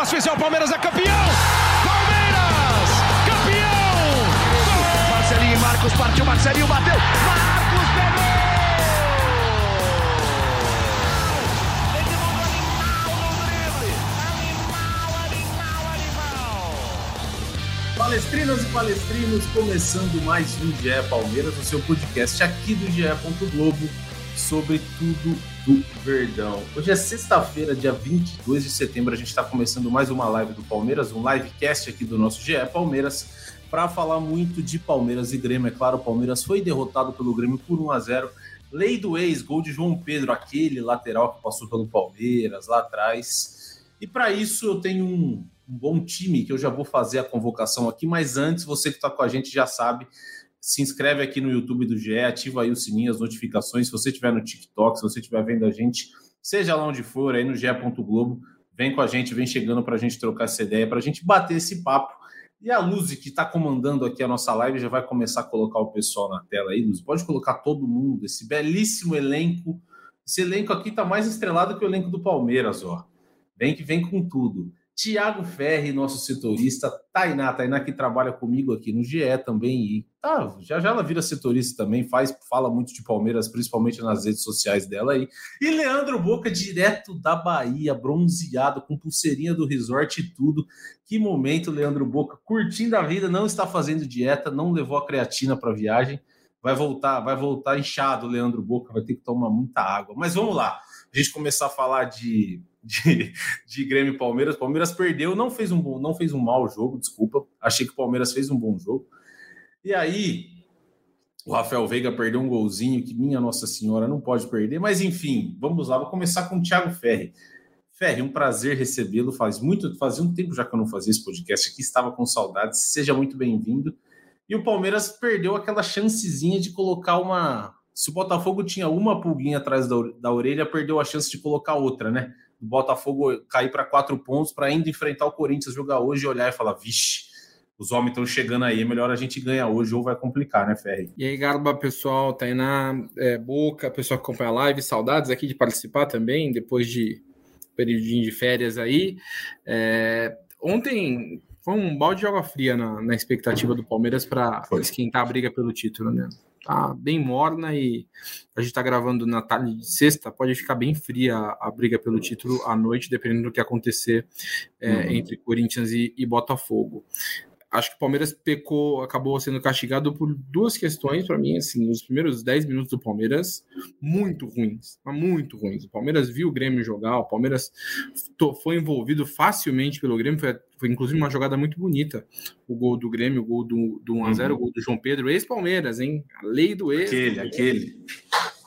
para asfixiar o Palmeiras é campeão! Palmeiras! Campeão! Marcelinho e Marcos partiu, Marcelinho bateu! Marcos pegou! Palestrinas e palestrinos, começando mais um GE Palmeiras, o seu podcast aqui do GE. Globo sobre tudo do Verdão. Hoje é sexta-feira, dia 22 de setembro, a gente está começando mais uma live do Palmeiras, um livecast aqui do nosso GE Palmeiras, para falar muito de Palmeiras e Grêmio. É claro, o Palmeiras foi derrotado pelo Grêmio por 1 a 0 Lei do ex, gol de João Pedro, aquele lateral que passou pelo Palmeiras lá atrás. E para isso eu tenho um, um bom time que eu já vou fazer a convocação aqui, mas antes, você que está com a gente já sabe, se inscreve aqui no YouTube do GE, ativa aí o sininho, as notificações. Se você estiver no TikTok, se você estiver vendo a gente, seja lá onde for, aí no GE. Globo, vem com a gente, vem chegando para a gente trocar essa ideia, para a gente bater esse papo. E a Luz, que está comandando aqui a nossa live, já vai começar a colocar o pessoal na tela aí, Luz. Pode colocar todo mundo, esse belíssimo elenco. Esse elenco aqui está mais estrelado que o elenco do Palmeiras, ó. Vem que vem com tudo. Tiago Ferri, nosso setorista, Tainá, Tainá que trabalha comigo aqui no GE também, e tá, já já ela vira setorista também, faz, fala muito de Palmeiras, principalmente nas redes sociais dela aí. E Leandro Boca, direto da Bahia, bronzeado, com pulseirinha do resort e tudo. Que momento, Leandro Boca, curtindo a vida, não está fazendo dieta, não levou a creatina para viagem. Vai voltar, vai voltar inchado, Leandro Boca, vai ter que tomar muita água. Mas vamos lá, a gente começar a falar de de, de Grêmio e Palmeiras. Palmeiras perdeu, não fez um não fez um mau jogo, desculpa. Achei que o Palmeiras fez um bom jogo. E aí, o Rafael Veiga perdeu um golzinho que minha Nossa Senhora não pode perder, mas enfim, vamos lá, vou começar com o Thiago Ferri. Ferri, um prazer recebê-lo. Faz muito, fazia um tempo já que eu não fazia esse podcast aqui, estava com saudades. Seja muito bem-vindo. E o Palmeiras perdeu aquela chancezinha de colocar uma. Se o Botafogo tinha uma pulguinha atrás da, da orelha, perdeu a chance de colocar outra, né? Do Botafogo cair para quatro pontos para ainda enfrentar o Corinthians, jogar hoje e olhar e falar, vixe, os homens estão chegando aí, é melhor a gente ganhar hoje ou vai complicar, né, Ferri? E aí, Garba, pessoal, Tainá, é, Boca, pessoal que acompanha a live, saudades aqui de participar também, depois de período de férias aí. É, ontem foi um balde de água fria na, na expectativa do Palmeiras para esquentar a briga pelo título, né? Tá bem morna e a gente tá gravando na tarde de sexta, pode ficar bem fria a, a briga pelo título à noite, dependendo do que acontecer é, uhum. entre Corinthians e, e Botafogo acho que o Palmeiras pecou, acabou sendo castigado por duas questões para mim, assim, os primeiros 10 minutos do Palmeiras muito ruins, muito ruins. O Palmeiras viu o Grêmio jogar, o Palmeiras foi envolvido facilmente pelo Grêmio, foi, foi inclusive uma jogada muito bonita. O gol do Grêmio, o gol do, do 1x0, uhum. o gol do João Pedro, ex-Palmeiras, hein? A lei do ex. Aquele, aquele.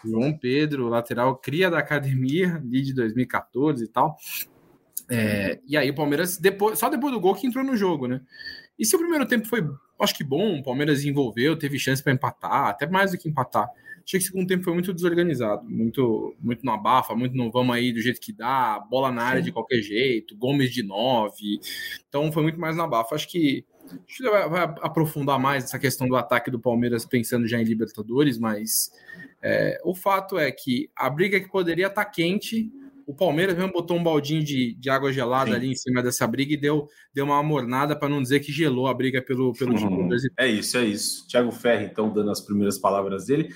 João Pedro, lateral cria da academia, de 2014 e tal. É, e aí o Palmeiras, depois, só depois do gol que entrou no jogo, né? E se o primeiro tempo foi, acho que bom, o Palmeiras envolveu, teve chance para empatar, até mais do que empatar. Achei que o segundo tempo foi muito desorganizado, muito muito no abafa, muito no vamos aí do jeito que dá, bola na área Sim. de qualquer jeito, Gomes de nove. Então foi muito mais no abafa. Acho que a vai, vai, aprofundar mais essa questão do ataque do Palmeiras, pensando já em Libertadores, mas é, o fato é que a briga que poderia estar tá quente o Palmeiras mesmo botou um baldinho de, de água gelada Sim. ali em cima dessa briga e deu, deu uma amornada para não dizer que gelou a briga pelo, pelo uhum. É isso, é isso. Thiago Ferri, então, dando as primeiras palavras dele.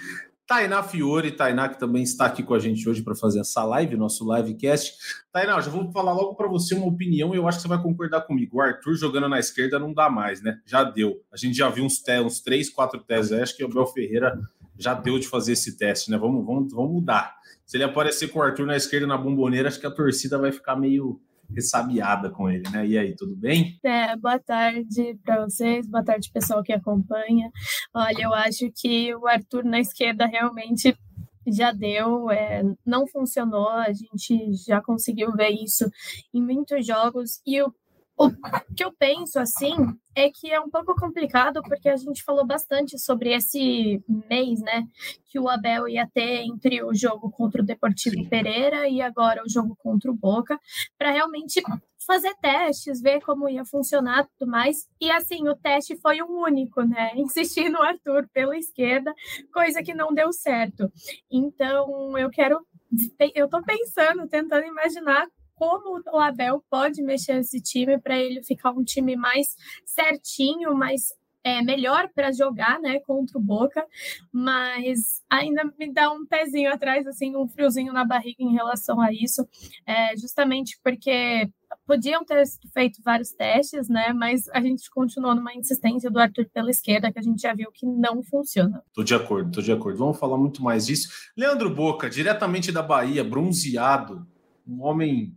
Tainá Fiore, Tainá que também está aqui com a gente hoje para fazer essa live, nosso livecast. Tainá, já vou falar logo para você uma opinião e eu acho que você vai concordar comigo. O Arthur jogando na esquerda não dá mais, né? Já deu. A gente já viu uns, te uns três, quatro testes. Acho que o Bel Ferreira já deu de fazer esse teste, né? Vamos, vamos, vamos mudar. Se ele aparecer com o Arthur na esquerda na bomboneira, acho que a torcida vai ficar meio ressabiada com ele, né? E aí, tudo bem? É, boa tarde para vocês, boa tarde pessoal que acompanha. Olha, eu acho que o Arthur na esquerda realmente já deu, é, não funcionou, a gente já conseguiu ver isso em muitos jogos e o o que eu penso, assim, é que é um pouco complicado, porque a gente falou bastante sobre esse mês, né, que o Abel ia ter entre o jogo contra o Deportivo. Pereira e agora o jogo contra o Boca, para realmente fazer testes, ver como ia funcionar e tudo mais. E assim, o teste foi um único, né? Insistir no Arthur pela esquerda, coisa que não deu certo. Então, eu quero. Eu tô pensando, tentando imaginar como o Abel pode mexer esse time para ele ficar um time mais certinho, mais é, melhor para jogar, né, contra o Boca, mas ainda me dá um pezinho atrás, assim, um friozinho na barriga em relação a isso, é, justamente porque podiam ter feito vários testes, né, mas a gente continuou numa insistência do Arthur pela esquerda, que a gente já viu que não funciona. Tô de acordo, tô de acordo. Vamos falar muito mais disso. Leandro Boca, diretamente da Bahia, bronzeado, um homem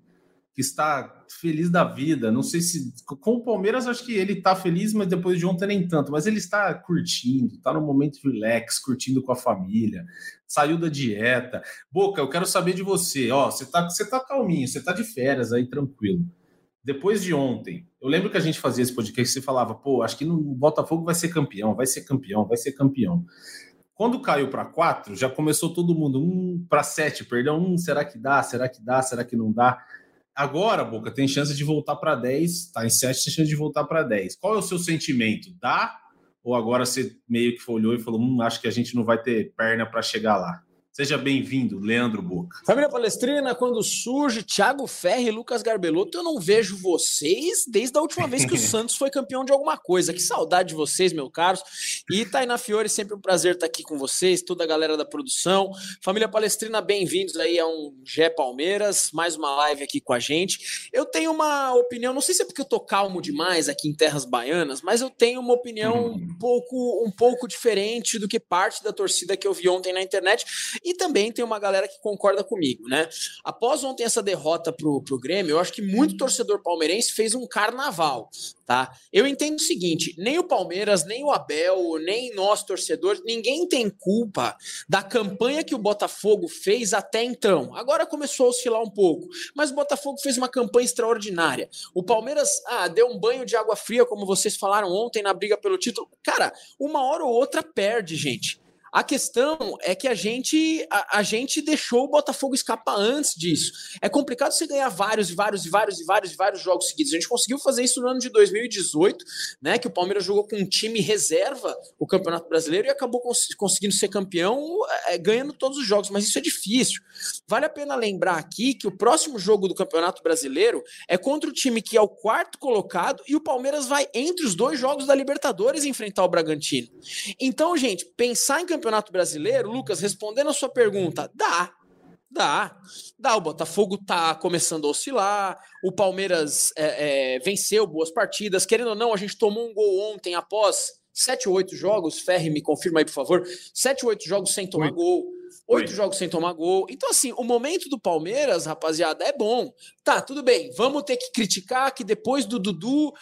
que está feliz da vida. Não sei se com o Palmeiras acho que ele está feliz, mas depois de ontem nem tanto. Mas ele está curtindo, está no momento relax, curtindo com a família, saiu da dieta. Boca, eu quero saber de você. Ó, você tá, você tá calminho, você tá de férias aí, tranquilo. Depois de ontem, eu lembro que a gente fazia esse podcast, você falava, pô, acho que no Botafogo vai ser campeão, vai ser campeão, vai ser campeão. Quando caiu para quatro, já começou todo mundo um para sete, perdão, um, será que dá? Será que dá? Será que não dá? Agora, Boca, tem chance de voltar para 10, tá em 7, tem chance de voltar para 10. Qual é o seu sentimento? Dá? Ou agora você meio que olhou e falou, hum, acho que a gente não vai ter perna para chegar lá? Seja bem-vindo, Leandro Boca. Família Palestrina, quando surge Thiago Ferri e Lucas Garbelotto, eu não vejo vocês desde a última vez que o Santos foi campeão de alguma coisa. Que saudade de vocês, meus caros. E Tainá Fiore, sempre um prazer estar aqui com vocês, toda a galera da produção. Família Palestrina, bem-vindos aí a um Gé Palmeiras, mais uma live aqui com a gente. Eu tenho uma opinião, não sei se é porque eu tô calmo demais aqui em terras baianas, mas eu tenho uma opinião hum. um pouco um pouco diferente do que parte da torcida que eu vi ontem na internet e também tem uma galera que concorda comigo, né? Após ontem essa derrota pro, pro Grêmio, eu acho que muito torcedor palmeirense fez um carnaval, tá? Eu entendo o seguinte: nem o Palmeiras, nem o Abel, nem nós torcedores, ninguém tem culpa da campanha que o Botafogo fez até então. Agora começou a oscilar um pouco, mas o Botafogo fez uma campanha extraordinária. O Palmeiras, ah, deu um banho de água fria, como vocês falaram ontem na briga pelo título. Cara, uma hora ou outra perde, gente. A questão é que a gente a, a, gente deixou o Botafogo escapar antes disso. É complicado você ganhar vários e vários e vários e vários e vários jogos seguidos. A gente conseguiu fazer isso no ano de 2018, né? Que o Palmeiras jogou com um time reserva o Campeonato Brasileiro e acabou cons conseguindo ser campeão é, ganhando todos os jogos. Mas isso é difícil. Vale a pena lembrar aqui que o próximo jogo do Campeonato Brasileiro é contra o time que é o quarto colocado e o Palmeiras vai entre os dois jogos da Libertadores enfrentar o Bragantino. Então, gente, pensar em Campeonato Brasileiro, Lucas, respondendo a sua pergunta, dá. Dá, dá. O Botafogo tá começando a oscilar. O Palmeiras é, é, venceu boas partidas. Querendo ou não, a gente tomou um gol ontem após sete ou oito jogos. Ferre, me confirma aí, por favor. Sete ou oito jogos sem tomar Oi. gol. Oito jogos sem tomar gol. Então, assim, o momento do Palmeiras, rapaziada, é bom. Tá, tudo bem. Vamos ter que criticar que depois do Dudu, uh,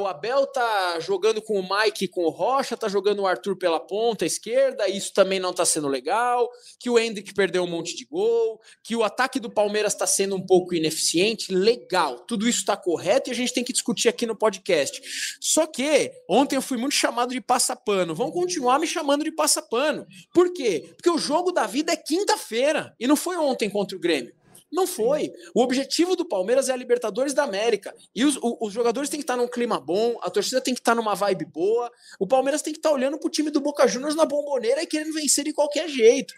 o Abel tá jogando com o Mike e com o Rocha, tá jogando o Arthur pela ponta esquerda, isso também não tá sendo legal. Que o Hendrick perdeu um monte de gol, que o ataque do Palmeiras tá sendo um pouco ineficiente. Legal, tudo isso tá correto e a gente tem que discutir aqui no podcast. Só que ontem eu fui muito chamado de passapano. Vão continuar me chamando de passapano. Por quê? Porque o jogo da vida é quinta-feira e não foi ontem contra o Grêmio. Não foi. O objetivo do Palmeiras é a Libertadores da América. E os, os, jogadores têm que estar num clima bom, a torcida tem que estar numa vibe boa. O Palmeiras tem que estar olhando pro time do Boca Juniors na bomboneira e querendo vencer de qualquer jeito.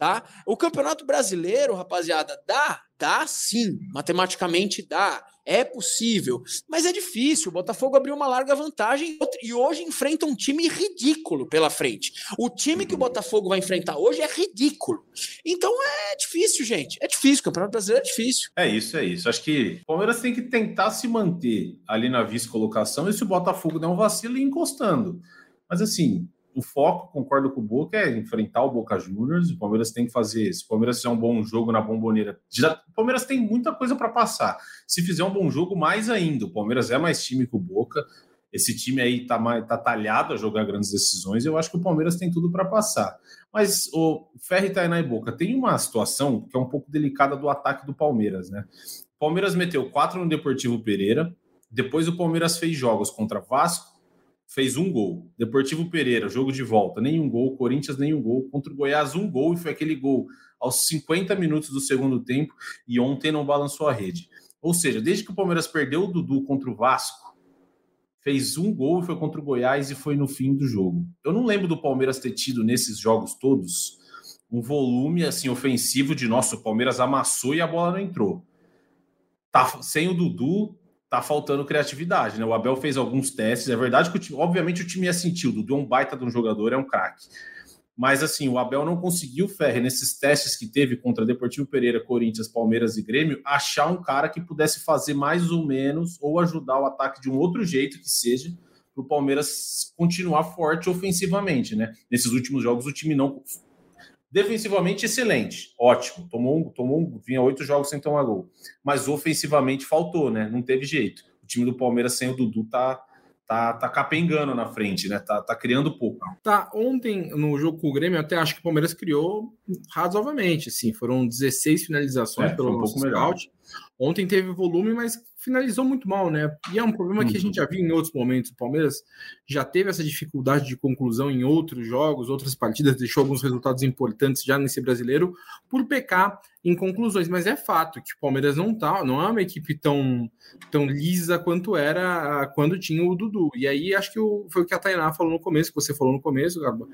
Tá? O Campeonato Brasileiro, rapaziada, dá, dá sim, matematicamente dá, é possível, mas é difícil. O Botafogo abriu uma larga vantagem e hoje enfrenta um time ridículo pela frente. O time que o Botafogo vai enfrentar hoje é ridículo. Então é difícil, gente. É difícil. O Campeonato Brasileiro é difícil. É isso, é isso. Acho que o Palmeiras tem que tentar se manter ali na vice-colocação e se o Botafogo der um vacilo, ir encostando. Mas assim, o foco, concordo com o Boca, é enfrentar o Boca Juniors. O Palmeiras tem que fazer. Se o Palmeiras fizer um bom jogo na bomboneira, já, o Palmeiras tem muita coisa para passar. Se fizer um bom jogo, mais ainda. O Palmeiras é mais time que o Boca. Esse time aí tá, mais, tá talhado a jogar grandes decisões. Eu acho que o Palmeiras tem tudo para passar. Mas o Ferri, Tainá e Boca tem uma situação que é um pouco delicada do ataque do Palmeiras, né? O Palmeiras meteu quatro no Deportivo Pereira. Depois o Palmeiras fez jogos contra Vasco, fez um gol. Deportivo Pereira, jogo de volta, nenhum gol. Corinthians, nenhum gol. Contra o Goiás, um gol, e foi aquele gol aos 50 minutos do segundo tempo, e ontem não balançou a rede. Ou seja, desde que o Palmeiras perdeu o Dudu contra o Vasco, fez um gol, foi contra o Goiás e foi no fim do jogo. Eu não lembro do Palmeiras ter tido nesses jogos todos um volume assim ofensivo de nosso, Palmeiras amassou e a bola não entrou. tá sem o Dudu, tá faltando criatividade, né? O Abel fez alguns testes, é verdade que o time, obviamente o time ia sentir, o Dudu é um baita de um jogador, é um craque. Mas assim, o Abel não conseguiu, Ferre, nesses testes que teve contra Deportivo Pereira, Corinthians, Palmeiras e Grêmio, achar um cara que pudesse fazer mais ou menos ou ajudar o ataque de um outro jeito que seja para o Palmeiras continuar forte ofensivamente, né? Nesses últimos jogos o time não Defensivamente, excelente, ótimo. Tomou, tomou, vinha oito jogos sem tomar gol. Mas ofensivamente faltou, né? Não teve jeito. O time do Palmeiras sem o Dudu tá, tá, tá capengando na frente, né? Tá, tá criando pouco. Tá, ontem no jogo com o Grêmio, eu até acho que o Palmeiras criou razoavelmente, assim, foram 16 finalizações é, pelo um pouco scout. Ontem teve volume, mas finalizou muito mal, né? E é um problema que a gente já viu em outros momentos. O Palmeiras já teve essa dificuldade de conclusão em outros jogos, outras partidas, deixou alguns resultados importantes já nesse brasileiro por pecar em conclusões. Mas é fato que o Palmeiras não tá, não é uma equipe tão, tão lisa quanto era quando tinha o Dudu. E aí acho que o, foi o que a Tainá falou no começo, que você falou no começo, Garba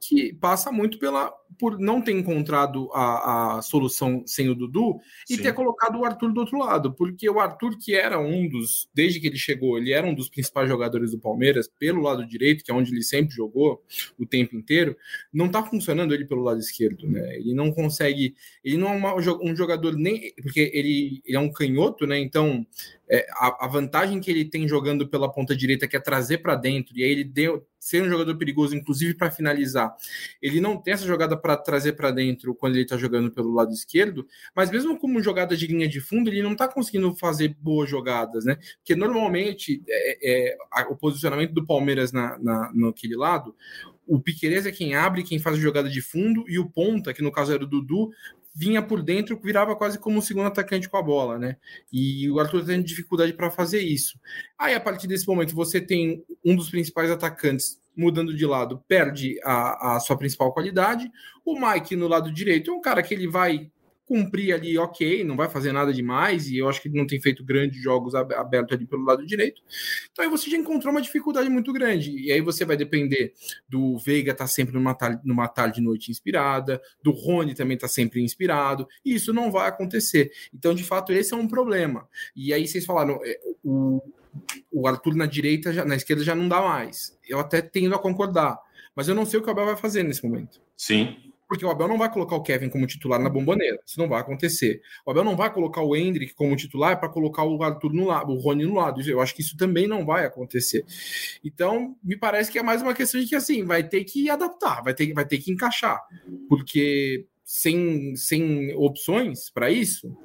que passa muito pela por não ter encontrado a, a solução sem o Dudu e Sim. ter colocado o Arthur do outro lado, porque o Arthur, que era um dos, desde que ele chegou, ele era um dos principais jogadores do Palmeiras pelo lado direito, que é onde ele sempre jogou o tempo inteiro, não tá funcionando ele pelo lado esquerdo, né? Ele não consegue, ele não é um jogador nem, porque ele, ele é um canhoto, né? Então é, a, a, vantagem que ele tem jogando pela ponta direita, que é trazer para dentro, e aí ele deu, ser um jogador perigoso, inclusive para finalizar. Ele não tem essa jogada para trazer para dentro quando ele está jogando pelo lado esquerdo, mas mesmo como jogada de linha de fundo, ele não está conseguindo fazer boas jogadas, né? Porque normalmente é, é, o posicionamento do Palmeiras na, na, naquele lado, o Piqueires é quem abre, quem faz a jogada de fundo, e o ponta, que no caso era o Dudu, vinha por dentro, virava quase como o segundo atacante com a bola, né? E o Arthur tem dificuldade para fazer isso. Aí, a partir desse momento, você tem um dos principais atacantes mudando de lado, perde a, a sua principal qualidade. O Mike no lado direito é um cara que ele vai cumprir ali, ok, não vai fazer nada demais, e eu acho que ele não tem feito grandes jogos abertos ali pelo lado direito. Então aí você já encontrou uma dificuldade muito grande. E aí você vai depender do Veiga estar tá sempre numa tarde, numa tarde de noite inspirada, do Rony também estar tá sempre inspirado, e isso não vai acontecer. Então, de fato, esse é um problema. E aí vocês falaram, é, o, o Arthur na direita, já, na esquerda já não dá mais. Eu até tendo a concordar. Mas eu não sei o que o Abel vai fazer nesse momento. Sim, porque o Abel não vai colocar o Kevin como titular na bomboneira. Isso não vai acontecer. O Abel não vai colocar o Hendrick como titular para colocar o Arthur no lado, o Rony no lado. Eu acho que isso também não vai acontecer. Então, me parece que é mais uma questão de que assim, vai ter que adaptar, vai ter, vai ter que encaixar. Porque sem, sem opções para isso,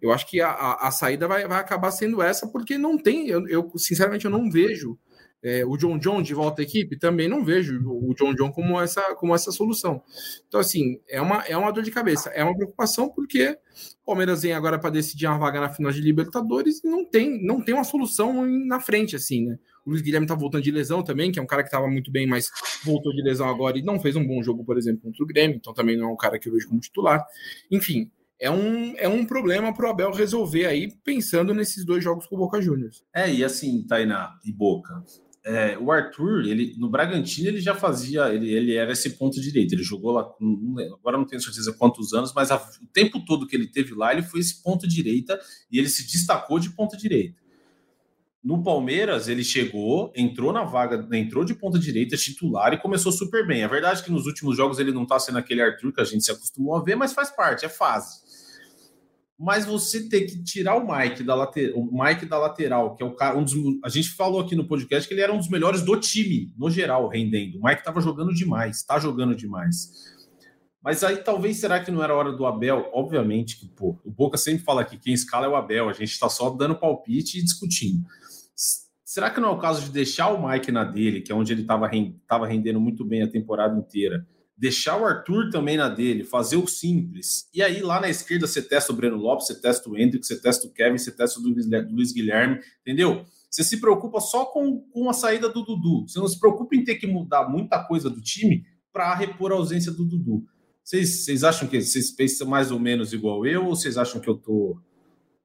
eu acho que a, a, a saída vai, vai acabar sendo essa, porque não tem, eu, eu sinceramente eu não vejo é, o John John de volta à equipe, também não vejo o John John como essa, como essa solução. Então, assim, é uma, é uma dor de cabeça, é uma preocupação, porque o Palmeiras vem agora para decidir uma vaga na final de Libertadores e não tem, não tem uma solução na frente, assim, né? O Luiz Guilherme tá voltando de lesão também, que é um cara que estava muito bem, mas voltou de lesão agora e não fez um bom jogo, por exemplo, contra o Grêmio, então também não é um cara que eu vejo como titular. Enfim, é um, é um problema para o Abel resolver aí, pensando nesses dois jogos com o Boca Juniors. É, e assim, Tainá e Boca, é, o Arthur, ele no Bragantino, ele já fazia, ele, ele era esse ponto direito. Ele jogou lá, agora não tenho certeza quantos anos, mas a, o tempo todo que ele teve lá, ele foi esse ponto direita e ele se destacou de ponta direita. No Palmeiras, ele chegou, entrou na vaga, entrou de ponta direita, titular e começou super bem. É verdade que nos últimos jogos ele não está sendo aquele Arthur que a gente se acostumou a ver, mas faz parte, é fase mas você ter que tirar o Mike da lateral, o Mike da lateral, que é o cara, um dos, a gente falou aqui no podcast que ele era um dos melhores do time, no geral, rendendo. O Mike estava jogando demais, está jogando demais. Mas aí talvez será que não era hora do Abel? Obviamente que, pô, o Boca sempre fala que quem escala é o Abel, a gente está só dando palpite e discutindo. Será que não é o caso de deixar o Mike na dele, que é onde ele estava rendendo muito bem a temporada inteira? Deixar o Arthur também na dele, fazer o simples. E aí lá na esquerda você testa o Breno Lopes, você testa o Hendrick, você testa o Kevin, você testa o Luiz Guilherme, entendeu? Você se preocupa só com, com a saída do Dudu. Você não se preocupa em ter que mudar muita coisa do time para repor a ausência do Dudu. Vocês, vocês acham que vocês pensam mais ou menos igual eu ou vocês acham que eu tô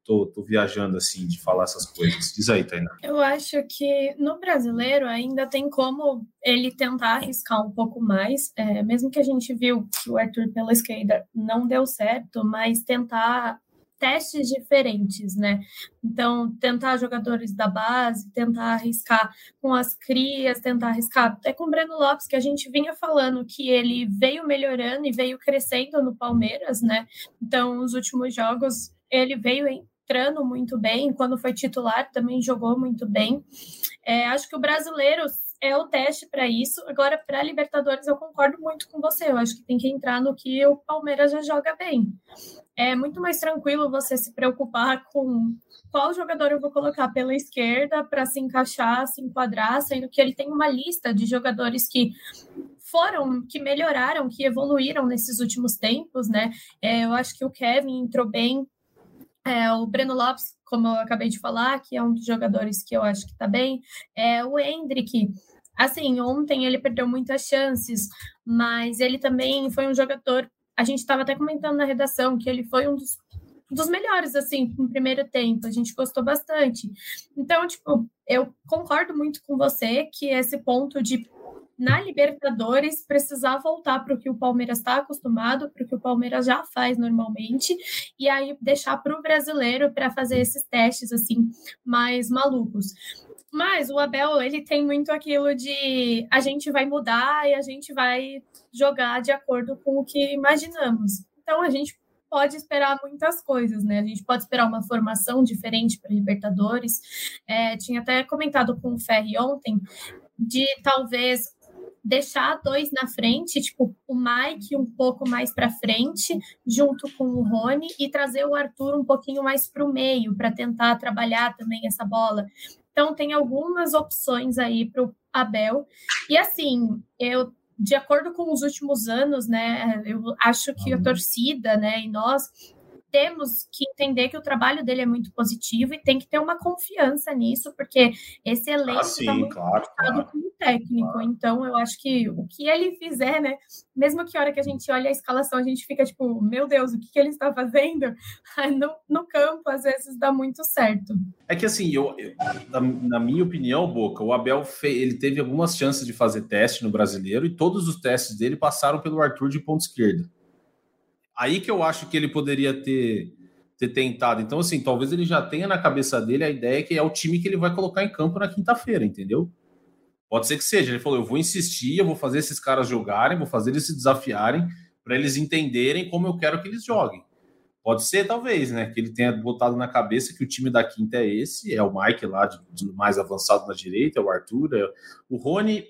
tô, tô viajando assim de falar essas coisas. Diz aí, Tainá. Eu acho que no brasileiro ainda tem como ele tentar arriscar um pouco mais, é, mesmo que a gente viu que o Arthur pela esquerda não deu certo, mas tentar testes diferentes, né? Então, tentar jogadores da base, tentar arriscar com as crias, tentar arriscar até com o Breno Lopes, que a gente vinha falando que ele veio melhorando e veio crescendo no Palmeiras, né? Então, os últimos jogos ele veio entrando muito bem, quando foi titular também jogou muito bem. É, acho que o brasileiro é o teste para isso. Agora, para Libertadores, eu concordo muito com você. Eu acho que tem que entrar no que o Palmeiras já joga bem. É muito mais tranquilo você se preocupar com qual jogador eu vou colocar pela esquerda para se encaixar, se enquadrar, sendo que ele tem uma lista de jogadores que foram, que melhoraram, que evoluíram nesses últimos tempos, né? É, eu acho que o Kevin entrou bem, é, o Breno Lopes, como eu acabei de falar, que é um dos jogadores que eu acho que está bem. É, o Hendrick, assim, ontem ele perdeu muitas chances, mas ele também foi um jogador. A gente estava até comentando na redação que ele foi um dos, dos melhores, assim, no primeiro tempo. A gente gostou bastante. Então, tipo, eu concordo muito com você que esse ponto de na Libertadores precisar voltar para o que o Palmeiras está acostumado, para o que o Palmeiras já faz normalmente, e aí deixar para o brasileiro para fazer esses testes assim mais malucos. Mas o Abel, ele tem muito aquilo de a gente vai mudar e a gente vai jogar de acordo com o que imaginamos. Então a gente pode esperar muitas coisas, né? A gente pode esperar uma formação diferente para Libertadores. É, tinha até comentado com o Ferri ontem de talvez deixar dois na frente, tipo o Mike um pouco mais para frente, junto com o Rony, e trazer o Arthur um pouquinho mais para o meio, para tentar trabalhar também essa bola. Então, tem algumas opções aí para o Abel. E assim, eu de acordo com os últimos anos, né, eu acho que a torcida, né, e nós temos que entender que o trabalho dele é muito positivo e tem que ter uma confiança nisso, porque esse elenco está ah, muito claro, claro, com o técnico. Claro. Então, eu acho que o que ele fizer, né? Mesmo que a hora que a gente olha a escalação, a gente fica tipo, meu Deus, o que, que ele está fazendo? No, no campo, às vezes, dá muito certo. É que assim, eu, eu na, na, minha opinião, Boca, o Abel fez, ele teve algumas chances de fazer teste no brasileiro e todos os testes dele passaram pelo Arthur de ponta esquerda. Aí que eu acho que ele poderia ter, ter tentado. Então, assim, talvez ele já tenha na cabeça dele a ideia que é o time que ele vai colocar em campo na quinta-feira, entendeu? Pode ser que seja. Ele falou: eu vou insistir, eu vou fazer esses caras jogarem, vou fazer eles se desafiarem para eles entenderem como eu quero que eles joguem. Pode ser, talvez, né? Que ele tenha botado na cabeça que o time da quinta é esse, é o Mike lá, de, de mais avançado na direita, é o Arthur, é... o Rony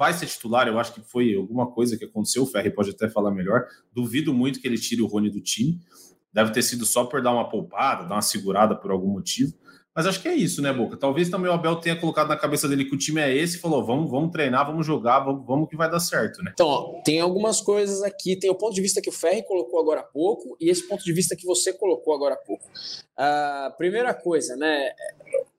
vai ser titular. Eu acho que foi alguma coisa que aconteceu. O Ferri pode até falar melhor. Duvido muito que ele tire o Rony do time. Deve ter sido só por dar uma poupada, dar uma segurada por algum motivo. Mas acho que é isso, né, Boca? Talvez também o Abel tenha colocado na cabeça dele que o time é esse e falou: vamos, vamos treinar, vamos jogar, vamos, vamos que vai dar certo, né? Então, ó, tem algumas coisas aqui. Tem o ponto de vista que o Ferri colocou agora há pouco e esse ponto de vista que você colocou agora há pouco. Uh, primeira coisa, né?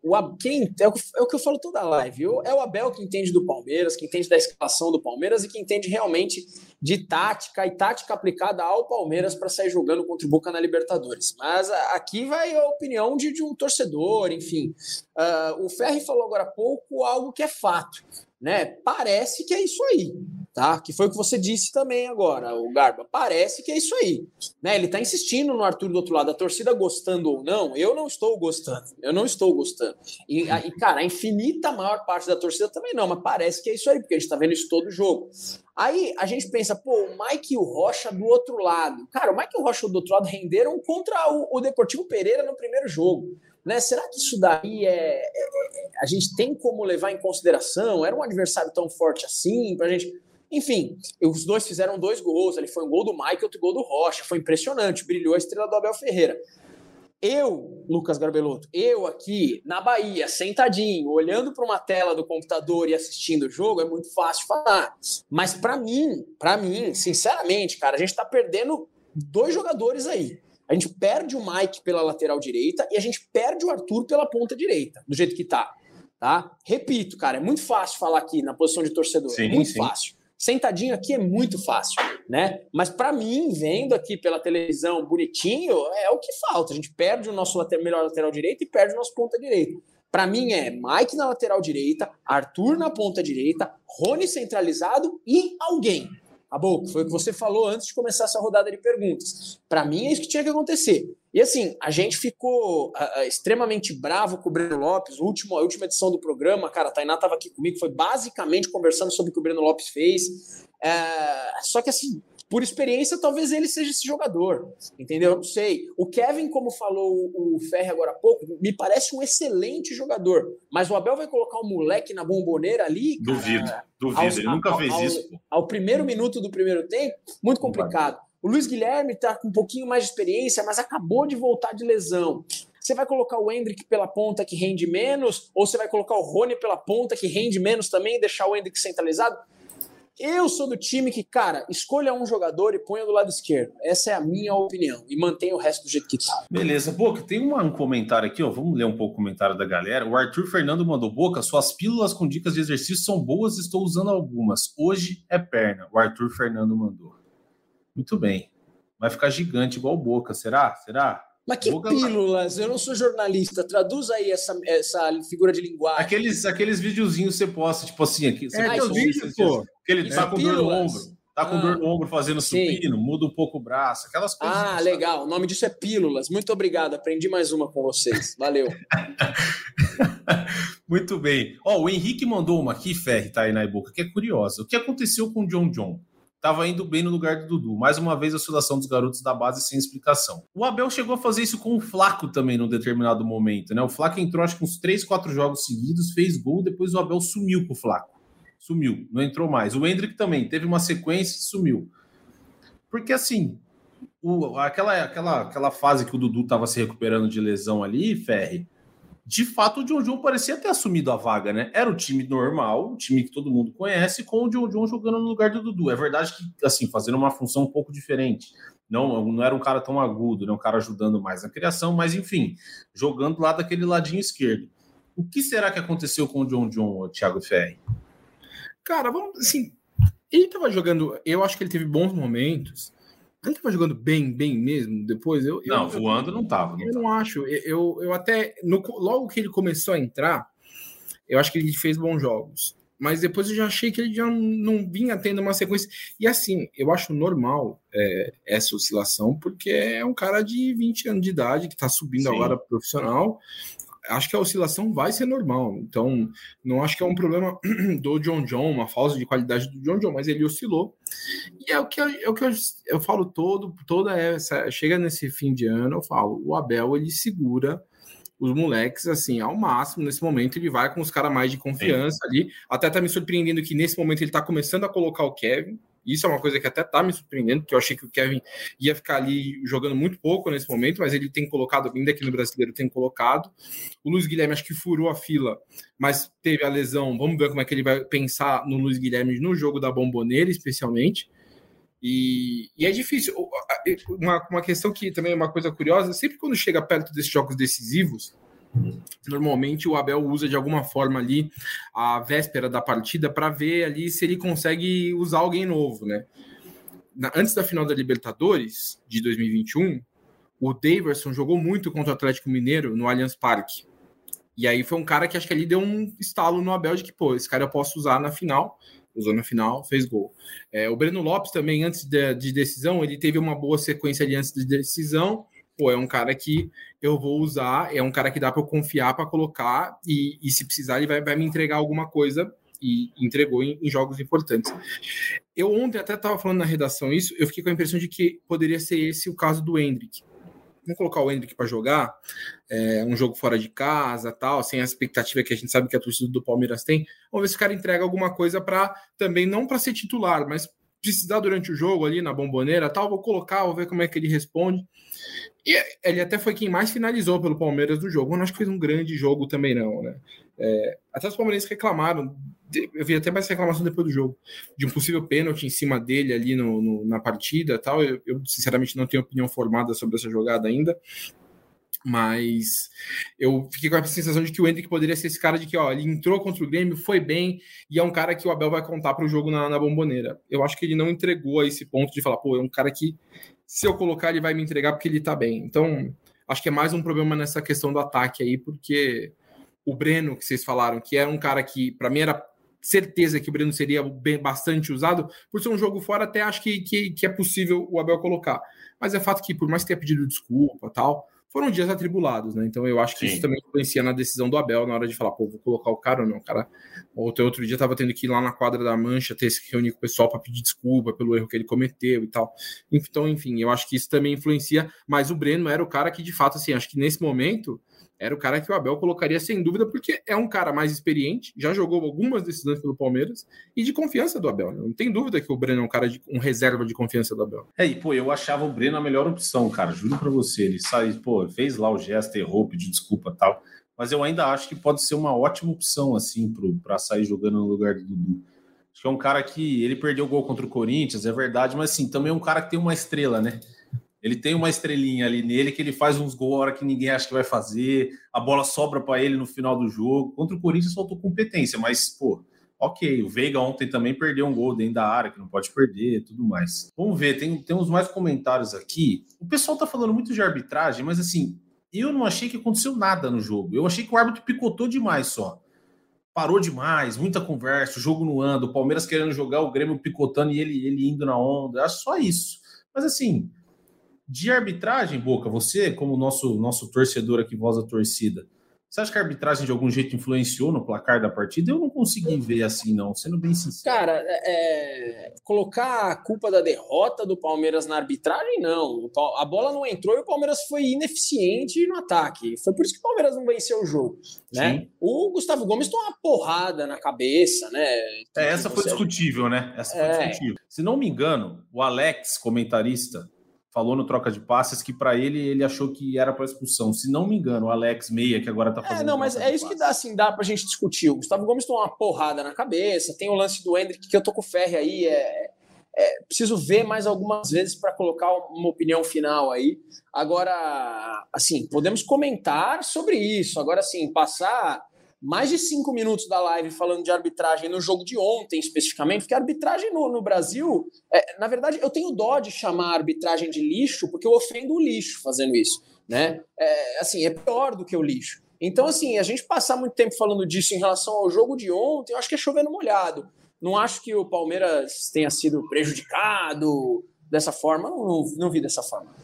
O, quem, é, o, é o que eu falo toda a live. é o Abel que entende do Palmeiras, que entende da escalação do Palmeiras e que entende realmente de tática e tática aplicada ao Palmeiras para sair jogando contra o Boca na Libertadores. Mas aqui vai a opinião de, de um torcedor, enfim. Uh, o Ferri falou agora há pouco algo que é fato. Né? Parece que é isso aí tá? Que foi o que você disse também agora, o Garba. Parece que é isso aí, né? Ele tá insistindo no Arthur do outro lado, a torcida gostando ou não, eu não estou gostando, eu não estou gostando. E, e cara, a infinita maior parte da torcida também não, mas parece que é isso aí, porque a gente tá vendo isso todo jogo. Aí a gente pensa, pô, o Mike e o Rocha do outro lado. Cara, o Mike e o Rocha do outro lado renderam contra o, o Deportivo Pereira no primeiro jogo. Né? Será que isso daí é, é, é, a gente tem como levar em consideração? Era um adversário tão forte assim para a gente? Enfim, os dois fizeram dois gols. Ali foi um gol do Mike e outro gol do Rocha. Foi impressionante. Brilhou a estrela do Abel Ferreira. Eu, Lucas Garbelotto, eu aqui na Bahia, sentadinho, olhando para uma tela do computador e assistindo o jogo, é muito fácil falar. Mas para mim, para mim, sinceramente, cara, a gente está perdendo dois jogadores aí. A gente perde o Mike pela lateral direita e a gente perde o Arthur pela ponta direita, do jeito que tá. Tá? Repito, cara, é muito fácil falar aqui na posição de torcedor. Sim, é muito sim. fácil. Sentadinho aqui é muito fácil, né? Mas para mim, vendo aqui pela televisão bonitinho, é o que falta. A gente perde o nosso lateral, melhor lateral direito e perde o nosso ponta direita. Para mim é Mike na lateral direita, Arthur na ponta direita, Rony centralizado e alguém. Acabou, foi o que você falou antes de começar essa rodada de perguntas. Para mim é isso que tinha que acontecer. E assim, a gente ficou uh, extremamente bravo com o Breno Lopes. O último, a última edição do programa, cara, a Tainá estava aqui comigo, foi basicamente conversando sobre o que o Breno Lopes fez. Uh, só que assim, por experiência, talvez ele seja esse jogador. Entendeu? Eu não sei. O Kevin, como falou o Ferre agora há pouco, me parece um excelente jogador. Mas o Abel vai colocar o um moleque na bomboneira ali. Cara, duvido, duvido. Aos, ele nunca fez ao, isso. Ao primeiro minuto do primeiro tempo, muito complicado. O Luiz Guilherme está com um pouquinho mais de experiência, mas acabou de voltar de lesão. Você vai colocar o Hendrick pela ponta que rende menos? Ou você vai colocar o Rony pela ponta que rende menos também e deixar o Hendrick centralizado? Eu sou do time que, cara, escolha um jogador e ponha do lado esquerdo. Essa é a minha opinião. E mantenha o resto do jeito que está. Beleza. Boca, tem um comentário aqui, ó. Vamos ler um pouco o comentário da galera. O Arthur Fernando mandou: Boca, suas pílulas com dicas de exercício são boas, estou usando algumas. Hoje é perna. O Arthur Fernando mandou. Muito bem. Vai ficar gigante igual Boca, será? Será? Mas que Boca pílulas? Eu não sou jornalista. Traduz aí essa, essa figura de linguagem. Aqueles, aqueles videozinhos você posta, tipo assim, aqui. Você é, posta vídeo, pô. Que ele tá com pílulas. dor no ombro. Tá com ah, dor no ombro fazendo supino, muda um pouco o braço, aquelas coisas. Ah, legal. O nome disso é pílulas. Muito obrigado. Aprendi mais uma com vocês. Valeu. Muito bem. Ó, o Henrique mandou uma aqui, Ferre, tá aí na boca, que é curiosa. O que aconteceu com o John John? Estava indo bem no lugar do Dudu. Mais uma vez, a oscilação dos garotos da base sem explicação. O Abel chegou a fazer isso com o Flaco também num determinado momento, né? O Flaco entrou acho que uns 3, 4 jogos seguidos, fez gol, depois o Abel sumiu com o Flaco. Sumiu, não entrou mais. O Hendrick também teve uma sequência e sumiu. Porque assim, o, aquela, aquela, aquela fase que o Dudu estava se recuperando de lesão ali, Ferre, de fato o John John parecia ter assumido a vaga, né? Era o time normal, o time que todo mundo conhece, com o John John jogando no lugar do Dudu. É verdade que, assim, fazendo uma função um pouco diferente. Não, não era um cara tão agudo, né? um cara ajudando mais na criação, mas enfim, jogando lá daquele ladinho esquerdo. O que será que aconteceu com o John John, Thiago Ferri? Cara, vamos assim. Ele tava jogando. Eu acho que ele teve bons momentos ele estava jogando bem, bem mesmo depois? Eu, não, eu, voando não estava. Eu não acho. Eu, eu até. No, logo que ele começou a entrar, eu acho que ele fez bons jogos. Mas depois eu já achei que ele já não, não vinha tendo uma sequência. E assim, eu acho normal é, essa oscilação, porque é um cara de 20 anos de idade que está subindo Sim. agora profissional acho que a oscilação vai ser normal. Então, não acho que é um problema do John John, uma falta de qualidade do John John, mas ele oscilou. E é o que, eu, é o que eu, eu falo todo, toda essa. Chega nesse fim de ano, eu falo, o Abel ele segura os moleques assim ao máximo nesse momento ele vai com os caras mais de confiança Sim. ali até tá me surpreendendo que nesse momento ele tá começando a colocar o Kevin isso é uma coisa que até tá me surpreendendo, porque eu achei que o Kevin ia ficar ali jogando muito pouco nesse momento, mas ele tem colocado, ainda aqui no brasileiro, tem colocado. O Luiz Guilherme acho que furou a fila, mas teve a lesão. Vamos ver como é que ele vai pensar no Luiz Guilherme no jogo da bomboneira, especialmente. E, e é difícil. Uma, uma questão que também é uma coisa curiosa: sempre quando chega perto desses jogos decisivos, Normalmente o Abel usa de alguma forma ali a véspera da partida para ver ali se ele consegue usar alguém novo, né? antes da final da Libertadores de 2021, o Daverson jogou muito contra o Atlético Mineiro no Allianz Parque. E aí foi um cara que acho que ali deu um estalo no Abel de que, pô, esse cara eu posso usar na final. Usou na final, fez gol. É, o Breno Lopes também, antes de, de, decisão, ele teve uma boa sequência ali antes de decisão pô, é um cara que eu vou usar, é um cara que dá para eu confiar para colocar e, e, se precisar ele vai, vai me entregar alguma coisa e entregou em, em jogos importantes. Eu ontem até estava falando na redação isso, eu fiquei com a impressão de que poderia ser esse o caso do Hendrick. Vamos colocar o Hendrick para jogar, é, um jogo fora de casa, tal, sem a expectativa que a gente sabe que a torcida do Palmeiras tem. Vamos ver se o cara entrega alguma coisa para também não para ser titular, mas precisar durante o jogo ali na bomboneira, tal, vou colocar, vou ver como é que ele responde. E ele até foi quem mais finalizou pelo Palmeiras do jogo. Eu não acho que fez um grande jogo também, não, né? É, até os palmeirenses reclamaram. Eu vi até mais reclamação depois do jogo, de um possível pênalti em cima dele ali no, no na partida tal. Eu, eu, sinceramente, não tenho opinião formada sobre essa jogada ainda. Mas eu fiquei com a sensação de que o Hendrick poderia ser esse cara de que, ó, ele entrou contra o Grêmio, foi bem, e é um cara que o Abel vai contar para o jogo na, na bomboneira. Eu acho que ele não entregou a esse ponto de falar, pô, é um cara que se eu colocar, ele vai me entregar porque ele tá bem. Então, acho que é mais um problema nessa questão do ataque aí, porque o Breno, que vocês falaram, que era um cara que, para mim, era certeza que o Breno seria bem, bastante usado. Por ser um jogo fora, até acho que, que, que é possível o Abel colocar. Mas é fato que, por mais que tenha pedido desculpa tal, foram dias atribulados, né? Então eu acho que Sim. isso também influencia na decisão do Abel na hora de falar, pô, vou colocar o cara ou não. O cara, outro, outro dia tava tendo que ir lá na quadra da Mancha, ter se reunir com o pessoal para pedir desculpa pelo erro que ele cometeu e tal. Então, enfim, eu acho que isso também influencia, mas o Breno era o cara que, de fato, assim, acho que nesse momento era o cara que o Abel colocaria sem dúvida, porque é um cara mais experiente, já jogou algumas decisões pelo Palmeiras e de confiança do Abel. Né? Não tem dúvida que o Breno é um cara de um reserva de confiança do Abel. É, e pô, eu achava o Breno a melhor opção, cara, juro para você. Ele saiu, pô, fez lá o gesto, errou, pediu desculpa tal. Mas eu ainda acho que pode ser uma ótima opção, assim, para sair jogando no lugar do Dudu. Acho que é um cara que ele perdeu o gol contra o Corinthians, é verdade, mas assim, também é um cara que tem uma estrela, né? Ele tem uma estrelinha ali nele que ele faz uns gols hora que ninguém acha que vai fazer, a bola sobra para ele no final do jogo. Contra o Corinthians faltou competência, mas, pô, ok. O Veiga ontem também perdeu um gol dentro da área, que não pode perder tudo mais. Vamos ver, tem, tem uns mais comentários aqui. O pessoal tá falando muito de arbitragem, mas assim, eu não achei que aconteceu nada no jogo. Eu achei que o árbitro picotou demais só. Parou demais, muita conversa, o jogo não anda, o Palmeiras querendo jogar, o Grêmio picotando e ele, ele indo na onda. Acho só isso. Mas assim, de arbitragem, Boca, você, como nosso, nosso torcedor aqui, voz da torcida, você acha que a arbitragem de algum jeito influenciou no placar da partida? Eu não consegui ver assim, não, sendo bem sincero. Cara, é, colocar a culpa da derrota do Palmeiras na arbitragem, não. A bola não entrou e o Palmeiras foi ineficiente no ataque. Foi por isso que o Palmeiras não venceu o jogo. Né? O Gustavo Gomes tomou uma porrada na cabeça, né? É, essa foi discutível, né? Essa foi é... discutível. Se não me engano, o Alex, comentarista, falou no troca de passes que para ele ele achou que era para expulsão. Se não me engano, o Alex Meia, que agora tá fazendo. É, não, mas é isso que dá assim, dá pra gente discutir. O Gustavo Gomes tomou uma porrada na cabeça, tem o lance do Hendrick que eu tô com o Ferre aí, é, é preciso ver mais algumas vezes para colocar uma opinião final aí. Agora, assim, podemos comentar sobre isso. Agora, assim, passar mais de cinco minutos da live falando de arbitragem no jogo de ontem, especificamente, porque a arbitragem no, no Brasil, é, na verdade, eu tenho dó de chamar a arbitragem de lixo, porque eu ofendo o lixo fazendo isso. Né? É, assim, é pior do que o lixo. Então, assim, a gente passar muito tempo falando disso em relação ao jogo de ontem, eu acho que é chovendo molhado. Não acho que o Palmeiras tenha sido prejudicado dessa forma, não, não, não vi dessa forma.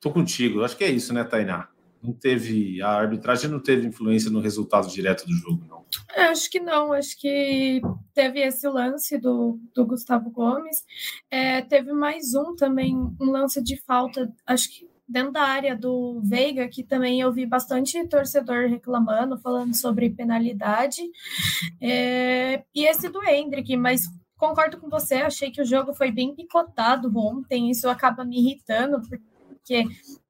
Tô contigo, acho que é isso, né, Tainá? Não teve a arbitragem não teve influência no resultado direto do jogo, não. É, acho que não, acho que teve esse lance do, do Gustavo Gomes, é, teve mais um também, um lance de falta, acho que dentro da área do Veiga, que também eu vi bastante torcedor reclamando, falando sobre penalidade, é, e esse do Hendrick, mas concordo com você, achei que o jogo foi bem picotado ontem, isso acaba me irritando, porque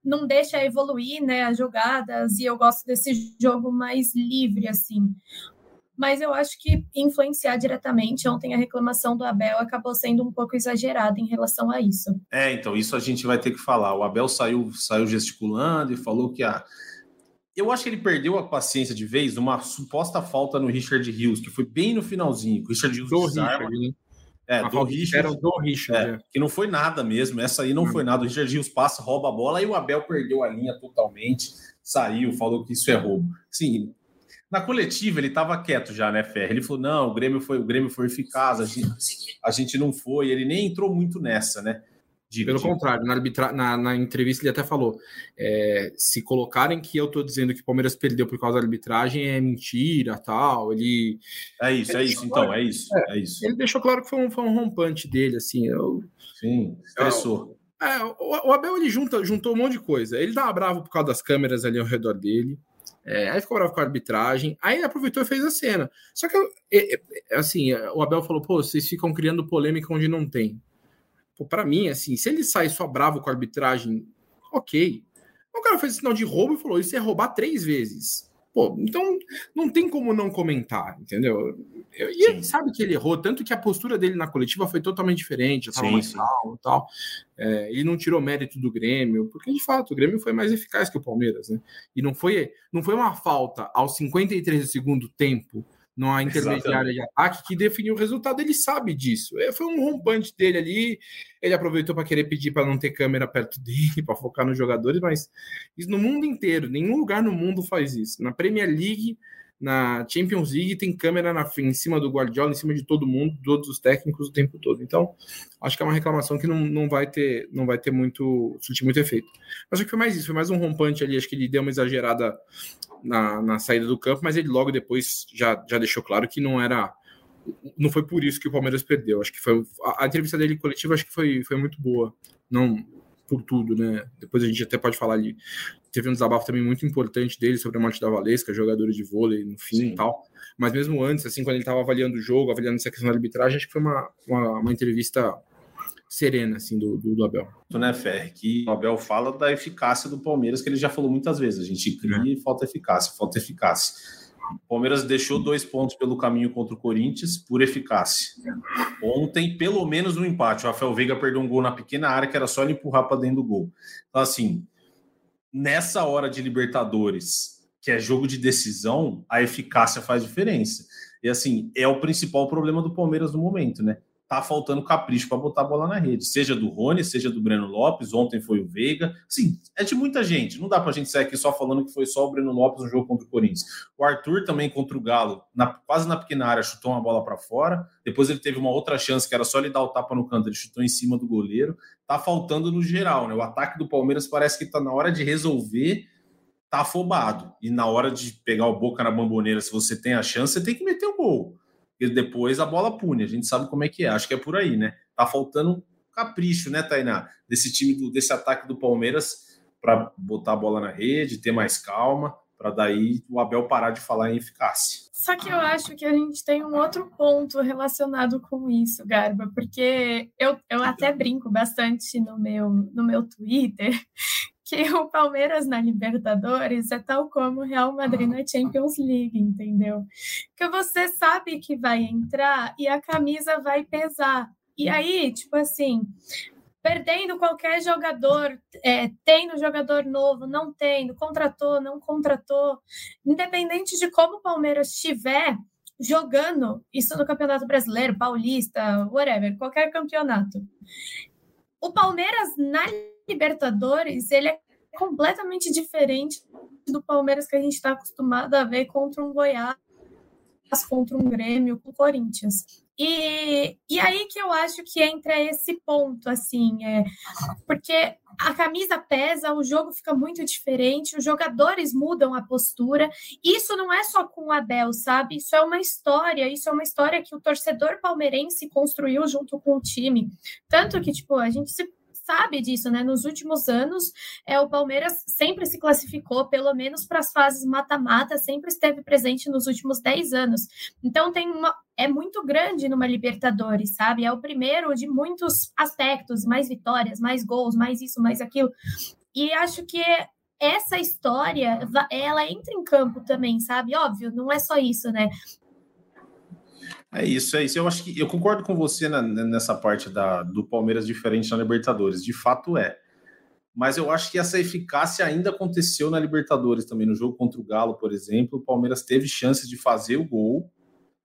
não deixa evoluir né, as jogadas, e eu gosto desse jogo mais livre, assim. Mas eu acho que influenciar diretamente, ontem a reclamação do Abel acabou sendo um pouco exagerada em relação a isso. É, então, isso a gente vai ter que falar. O Abel saiu, saiu gesticulando e falou que a. Eu acho que ele perdeu a paciência de vez numa suposta falta no Richard Rios, que foi bem no finalzinho. O Richard desarma. Richard, né? É, do Richard. Era do Richard. É, é. Que não foi nada mesmo. Essa aí não hum. foi nada. O Richard Rios passa, rouba a bola e o Abel perdeu a linha totalmente. Saiu, falou que isso é roubo. Sim. Na coletiva ele estava quieto já, né, Ferre? Ele falou: não, o Grêmio foi, o Grêmio foi eficaz, a gente, a gente não foi. Ele nem entrou muito nessa, né? Pelo contrário, na, arbitra... na, na, entrevista ele até falou: é, se colocarem que eu estou dizendo que o Palmeiras perdeu por causa da arbitragem é mentira, tal. Ele. É isso, ele é isso, então, é isso, é, é, isso. Ele deixou claro que foi um, foi um rompante dele, assim. Eu... Sim, estressou. É, o, o Abel ele junta, juntou um monte de coisa. Ele tava bravo por causa das câmeras ali ao redor dele. É, aí ficou bravo com a arbitragem, aí aproveitou e fez a cena. Só que, assim, o Abel falou: pô, vocês ficam criando polêmica onde não tem para mim, assim, se ele sai só bravo com a arbitragem, ok. O cara fez sinal de roubo e falou: isso é roubar três vezes. Pô, então não tem como não comentar, entendeu? E ele sabe que ele errou, tanto que a postura dele na coletiva foi totalmente diferente, tava mais calmo tal. É, ele não tirou mérito do Grêmio, porque de fato o Grêmio foi mais eficaz que o Palmeiras, né? E não foi, não foi uma falta aos 53 do segundo tempo numa intermediária de ataque que definiu o resultado. Ele sabe disso. É, foi um rompante dele ali. Ele aproveitou para querer pedir para não ter câmera perto dele, para focar nos jogadores, mas isso no mundo inteiro, nenhum lugar no mundo faz isso. Na Premier League, na Champions League tem câmera na, em cima do Guardiola, em cima de todo mundo, todos os técnicos o tempo todo. Então, acho que é uma reclamação que não, não vai ter não vai ter muito surtir muito efeito. Mas acho que foi mais isso, foi mais um rompante ali, acho que ele deu uma exagerada na, na saída do campo, mas ele logo depois já, já deixou claro que não era não foi por isso que o Palmeiras perdeu. Acho que foi a, a entrevista dele coletiva acho que foi, foi muito boa. Não por tudo, né? Depois a gente até pode falar ali. Teve um desabafo também muito importante dele sobre a morte da Valesca, jogadora de vôlei no fim Sim. e tal. Mas mesmo antes, assim, quando ele estava avaliando o jogo, avaliando essa questão da arbitragem, acho que foi uma, uma, uma entrevista serena, assim, do, do, do Abel. Né, Fer, que o Abel fala da eficácia do Palmeiras, que ele já falou muitas vezes. A gente cria é. e falta eficácia, falta eficácia. O Palmeiras deixou dois pontos pelo caminho contra o Corinthians por eficácia. Ontem, pelo menos no um empate, o Rafael Veiga perdeu um gol na pequena área que era só ele empurrar para dentro do gol. Então, assim, nessa hora de Libertadores, que é jogo de decisão, a eficácia faz diferença. E assim, é o principal problema do Palmeiras no momento, né? Tá faltando capricho para botar a bola na rede, seja do Rony, seja do Breno Lopes, ontem foi o Veiga. Sim, é de muita gente. Não dá para a gente sair aqui só falando que foi só o Breno Lopes no jogo contra o Corinthians. O Arthur também contra o Galo, na, quase na pequena área, chutou uma bola para fora. Depois ele teve uma outra chance que era só ele dar o tapa no canto, ele chutou em cima do goleiro. Tá faltando no geral, né? O ataque do Palmeiras parece que tá na hora de resolver tá afobado. E na hora de pegar o Boca na bamboneira, se você tem a chance, você tem que meter o gol e depois a bola pune. A gente sabe como é que é. Acho que é por aí, né? Tá faltando capricho, né, Tainá? Desse time, do, desse ataque do Palmeiras para botar a bola na rede, ter mais calma, para daí o Abel parar de falar em eficácia. Só que eu acho que a gente tem um outro ponto relacionado com isso, Garba, porque eu, eu até brinco bastante no meu, no meu Twitter que o Palmeiras na Libertadores é tal como o Real Madrid na Champions League, entendeu? Que você sabe que vai entrar e a camisa vai pesar. E aí, tipo assim, perdendo qualquer jogador, é, tendo jogador novo, não tendo, contratou, não contratou, independente de como o Palmeiras estiver jogando isso no Campeonato Brasileiro, Paulista, whatever, qualquer campeonato. O Palmeiras na Libertadores, ele é completamente diferente do Palmeiras que a gente está acostumado a ver contra um Goiás, contra um Grêmio, com o Corinthians. E, e aí que eu acho que entra esse ponto, assim, é, porque a camisa pesa, o jogo fica muito diferente, os jogadores mudam a postura. Isso não é só com o Abel, sabe? Isso é uma história, isso é uma história que o torcedor palmeirense construiu junto com o time. Tanto que, tipo, a gente se sabe disso, né? Nos últimos anos, é, o Palmeiras sempre se classificou, pelo menos para as fases mata-mata, sempre esteve presente nos últimos 10 anos. Então tem uma. É muito grande numa Libertadores, sabe? É o primeiro de muitos aspectos, mais vitórias, mais gols, mais isso, mais aquilo. E acho que essa história, ela entra em campo também, sabe? Óbvio, não é só isso, né? É isso, é isso. Eu acho que eu concordo com você na, nessa parte da, do Palmeiras diferente na Libertadores. De fato é. Mas eu acho que essa eficácia ainda aconteceu na Libertadores também. No jogo contra o Galo, por exemplo, o Palmeiras teve chances de fazer o gol.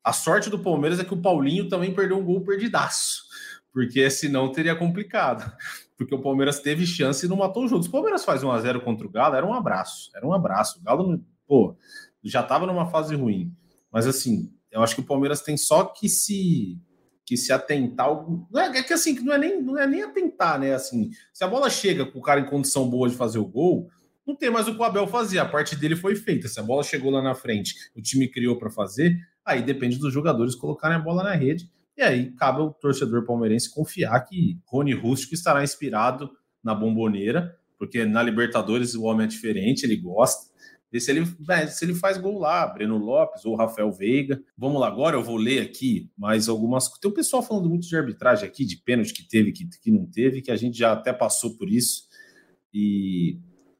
A sorte do Palmeiras é que o Paulinho também perdeu um gol perdidaço. Porque senão teria complicado. Porque o Palmeiras teve chance e não matou o jogo. Se o Palmeiras faz 1 a 0 contra o Galo, era um abraço. Era um abraço. O Galo, pô, já estava numa fase ruim. Mas assim, eu acho que o Palmeiras tem só que se que se atentar. Não é, é que assim, não é, nem, não é nem atentar, né? Assim, se a bola chega com o cara em condição boa de fazer o gol, não tem mais o que o Abel fazer. A parte dele foi feita. Se a bola chegou lá na frente, o time criou para fazer, aí depende dos jogadores colocarem a bola na rede. E aí cabe ao torcedor palmeirense confiar que Rony Rústico estará inspirado na bomboneira, porque na Libertadores o homem é diferente, ele gosta. Ver se ele, se ele faz gol lá, Breno Lopes ou Rafael Veiga. Vamos lá, agora eu vou ler aqui mais algumas. Tem o pessoal falando muito de arbitragem aqui, de pênalti que teve, que, que não teve, que a gente já até passou por isso e,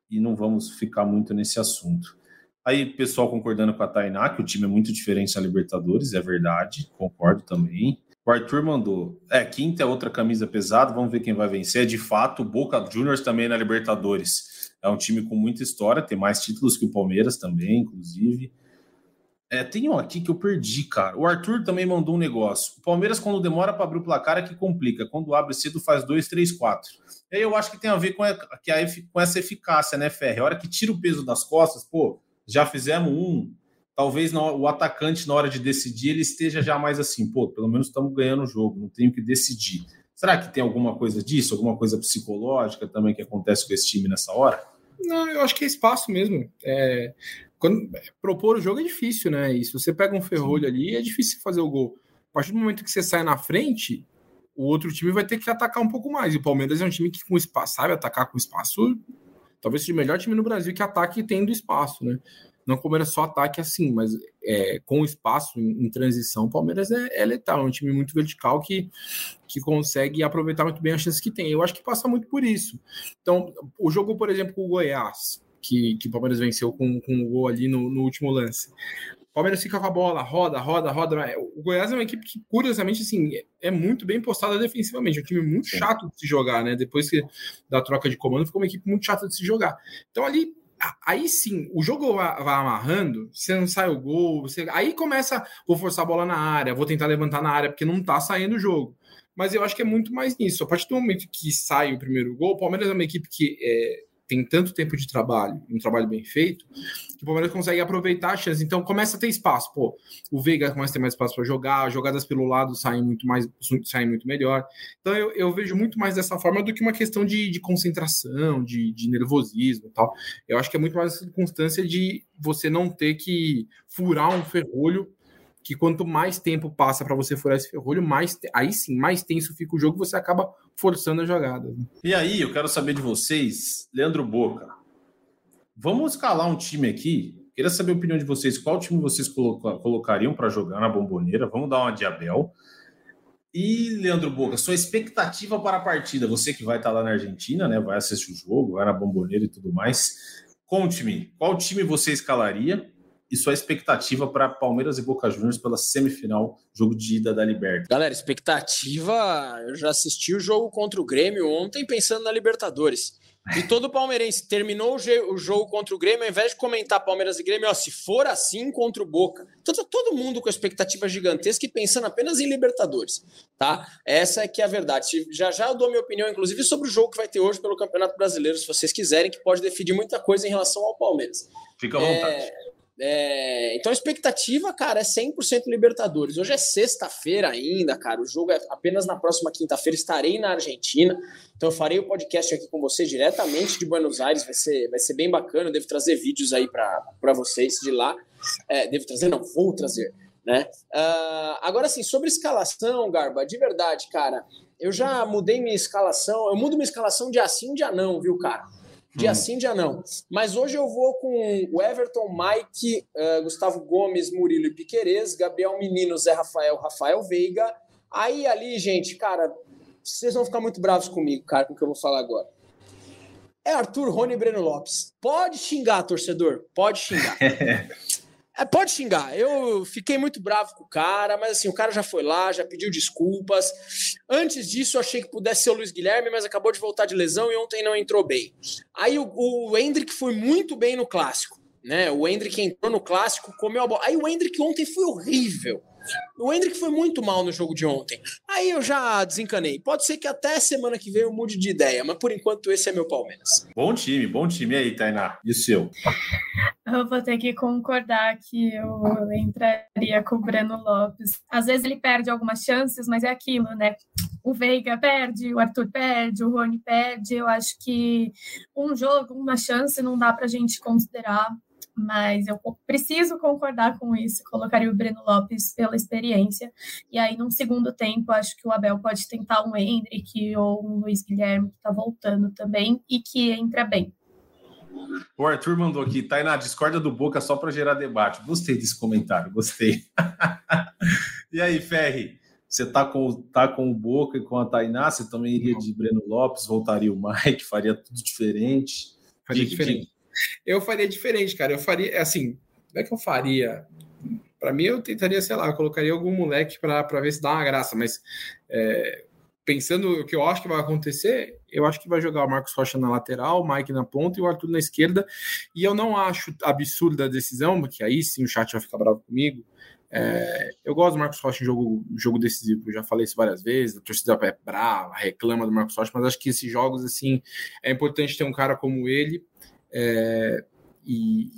e não vamos ficar muito nesse assunto. Aí, pessoal concordando com a Tainá, que o time é muito diferente na Libertadores, é verdade, concordo também. O Arthur mandou. É, quinta é outra camisa pesada, vamos ver quem vai vencer. É de fato, Boca Juniors também na Libertadores. É um time com muita história, tem mais títulos que o Palmeiras também, inclusive. É, tem um aqui que eu perdi, cara. O Arthur também mandou um negócio. O Palmeiras, quando demora para abrir o placar, é que complica. Quando abre cedo, faz 2, 3, 4. E aí eu acho que tem a ver com, a, que a, com essa eficácia, né, Ferre? A hora que tira o peso das costas, pô, já fizemos um, talvez o atacante, na hora de decidir, ele esteja já mais assim, pô, pelo menos estamos ganhando o jogo, não tenho que decidir. Será que tem alguma coisa disso, alguma coisa psicológica também que acontece com esse time nessa hora? Não, eu acho que é espaço mesmo. É, quando, propor o jogo é difícil, né? E se você pega um ferrolho Sim. ali, é difícil fazer o gol. A partir do momento que você sai na frente, o outro time vai ter que atacar um pouco mais. E o Palmeiras é um time que com espaço, sabe atacar com espaço. Talvez seja o melhor time no Brasil que ataque tendo espaço, né? Não como era só ataque assim, mas é, com espaço em, em, transição, o Palmeiras é, é, letal, é um time muito vertical que, que consegue aproveitar muito bem as chances que tem. Eu acho que passa muito por isso. Então, o jogo, por exemplo, com o Goiás, que, que o Palmeiras venceu com, com o gol ali no, no último lance. O Palmeiras fica com a bola, roda, roda, roda. O Goiás é uma equipe que, curiosamente, assim, é muito bem postada defensivamente. É um time muito chato de se jogar, né? Depois que, da troca de comando, ficou uma equipe muito chata de se jogar. Então, ali, aí sim, o jogo vai, vai, amarrando, você não sai o gol, você, aí começa, vou forçar a bola na área, vou tentar levantar na área, porque não tá saindo o jogo. Mas eu acho que é muito mais nisso. A partir do momento que sai o primeiro gol, o Palmeiras é uma equipe que é, tem tanto tempo de trabalho, um trabalho bem feito, que o Palmeiras consegue aproveitar a chance. Então começa a ter espaço. Pô, o Veiga começa a ter mais espaço para jogar, as jogadas pelo lado saem muito mais, saem muito melhor. Então eu, eu vejo muito mais dessa forma do que uma questão de, de concentração, de, de nervosismo e tal. Eu acho que é muito mais a circunstância de você não ter que furar um ferrolho que quanto mais tempo passa para você furar esse ferrolho, mais aí sim, mais tenso fica o jogo, você acaba forçando a jogada. E aí, eu quero saber de vocês, Leandro Boca. Vamos escalar um time aqui. Queria saber a opinião de vocês. Qual time vocês colocariam para jogar na bomboneira? Vamos dar uma de Abel. E, Leandro Boca, sua expectativa para a partida? Você que vai estar lá na Argentina, né? Vai assistir o jogo, vai na bomboneira e tudo mais. Conte-me, qual time você escalaria? E sua expectativa para Palmeiras e Boca Juniors pela semifinal, jogo de ida da Libertadores. Galera, expectativa, eu já assisti o jogo contra o Grêmio ontem pensando na Libertadores. E todo palmeirense terminou o jogo contra o Grêmio, ao invés de comentar Palmeiras e Grêmio, ó, se for assim contra o Boca. Então tá todo mundo com expectativa gigantesca e pensando apenas em Libertadores, tá? Essa é que é a verdade. Já já eu dou minha opinião, inclusive, sobre o jogo que vai ter hoje pelo Campeonato Brasileiro, se vocês quiserem, que pode definir muita coisa em relação ao Palmeiras. Fica à vontade. É... É, então a expectativa, cara, é 100% Libertadores. Hoje é sexta-feira ainda, cara. O jogo é apenas na próxima quinta-feira. Estarei na Argentina. Então eu farei o podcast aqui com você diretamente de Buenos Aires. Vai ser, vai ser bem bacana. Eu devo trazer vídeos aí para vocês de lá. É, devo trazer? Não, vou trazer. Né? Uh, agora, sim, sobre escalação, Garba, de verdade, cara, eu já mudei minha escalação. Eu mudo minha escalação dia sim, dia não, viu, cara? Dia hum. sim, dia não. Mas hoje eu vou com o Everton, Mike, uh, Gustavo Gomes, Murilo e Piquerez, Gabriel Menino, Zé Rafael, Rafael Veiga. Aí ali, gente, cara, vocês vão ficar muito bravos comigo, cara, com o que eu vou falar agora. É Arthur, Rony e Breno Lopes. Pode xingar, torcedor. Pode xingar. É, pode xingar. Eu fiquei muito bravo com o cara, mas assim, o cara já foi lá, já pediu desculpas. Antes disso, eu achei que pudesse ser o Luiz Guilherme, mas acabou de voltar de lesão e ontem não entrou bem. Aí o, o Hendrick foi muito bem no clássico. Né? O Hendrick entrou no clássico, comeu a bola. Aí o Hendrick ontem foi horrível. O Hendrick foi muito mal no jogo de ontem. Aí eu já desencanei. Pode ser que até semana que vem eu mude de ideia, mas por enquanto esse é meu Palmeiras. Bom time, bom time aí, Tainá. E o seu? Eu vou ter que concordar que eu entraria com o Breno Lopes. Às vezes ele perde algumas chances, mas é aquilo, né? O Veiga perde, o Arthur perde, o Rony perde. Eu acho que um jogo, uma chance, não dá pra gente considerar mas eu preciso concordar com isso, colocaria o Breno Lopes pela experiência, e aí num segundo tempo acho que o Abel pode tentar um Hendrick ou um Luiz Guilherme que está voltando também e que entra bem. O Arthur mandou aqui, tá aí na discorda do Boca só para gerar debate. Gostei desse comentário, gostei. e aí, Ferri, você tá com, tá com o Boca e com a Tainá, você também iria de Breno Lopes, voltaria o Mike, faria tudo diferente? Faria diferente. Eu faria diferente, cara. Eu faria, assim, não é que eu faria. Para mim, eu tentaria, sei lá, eu colocaria algum moleque para ver se dá uma graça, mas é, pensando o que eu acho que vai acontecer, eu acho que vai jogar o Marcos Rocha na lateral, o Mike na ponta e o Arthur na esquerda. E eu não acho absurda a decisão, porque aí sim o chat vai ficar bravo comigo. É, eu gosto do Marcos Rocha em jogo, jogo decisivo, já falei isso várias vezes. A torcida é brava, reclama do Marcos Rocha, mas acho que esses jogos, assim, é importante ter um cara como ele é, e,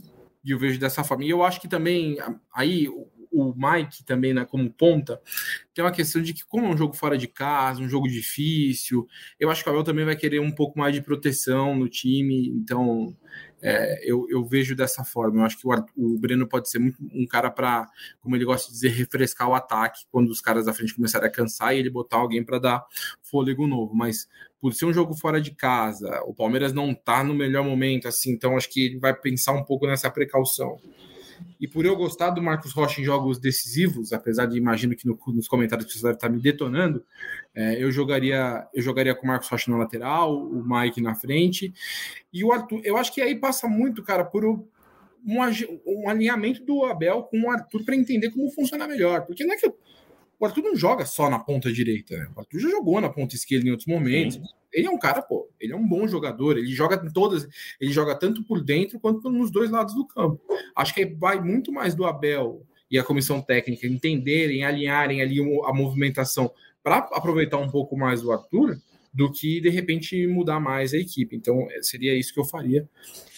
E eu vejo dessa forma. E eu acho que também, aí, o Mike também né, como ponta, tem uma questão de que, como é um jogo fora de casa, um jogo difícil, eu acho que o Abel também vai querer um pouco mais de proteção no time, então é, eu, eu, vejo dessa forma. Eu acho que o, o Breno pode ser muito um cara para, como ele gosta de dizer, refrescar o ataque quando os caras da frente começarem a cansar e ele botar alguém para dar fôlego novo. Mas por ser um jogo fora de casa, o Palmeiras não está no melhor momento, assim, então acho que ele vai pensar um pouco nessa precaução. E por eu gostar do Marcos Rocha em jogos decisivos, apesar de imagino que no, nos comentários você deve estar me detonando, é, eu jogaria eu jogaria com o Marcos Rocha na lateral, o Mike na frente. E o Arthur, eu acho que aí passa muito, cara, por um, um alinhamento do Abel com o Arthur para entender como funciona melhor. Porque não é que o Arthur não joga só na ponta direita, né? O Arthur já jogou na ponta esquerda em outros momentos. Sim ele é um cara, pô, ele é um bom jogador, ele joga em todas, ele joga tanto por dentro quanto nos dois lados do campo. Acho que vai muito mais do Abel e a comissão técnica entenderem, alinharem ali a movimentação para aproveitar um pouco mais o Arthur do que de repente mudar mais a equipe. Então, seria isso que eu faria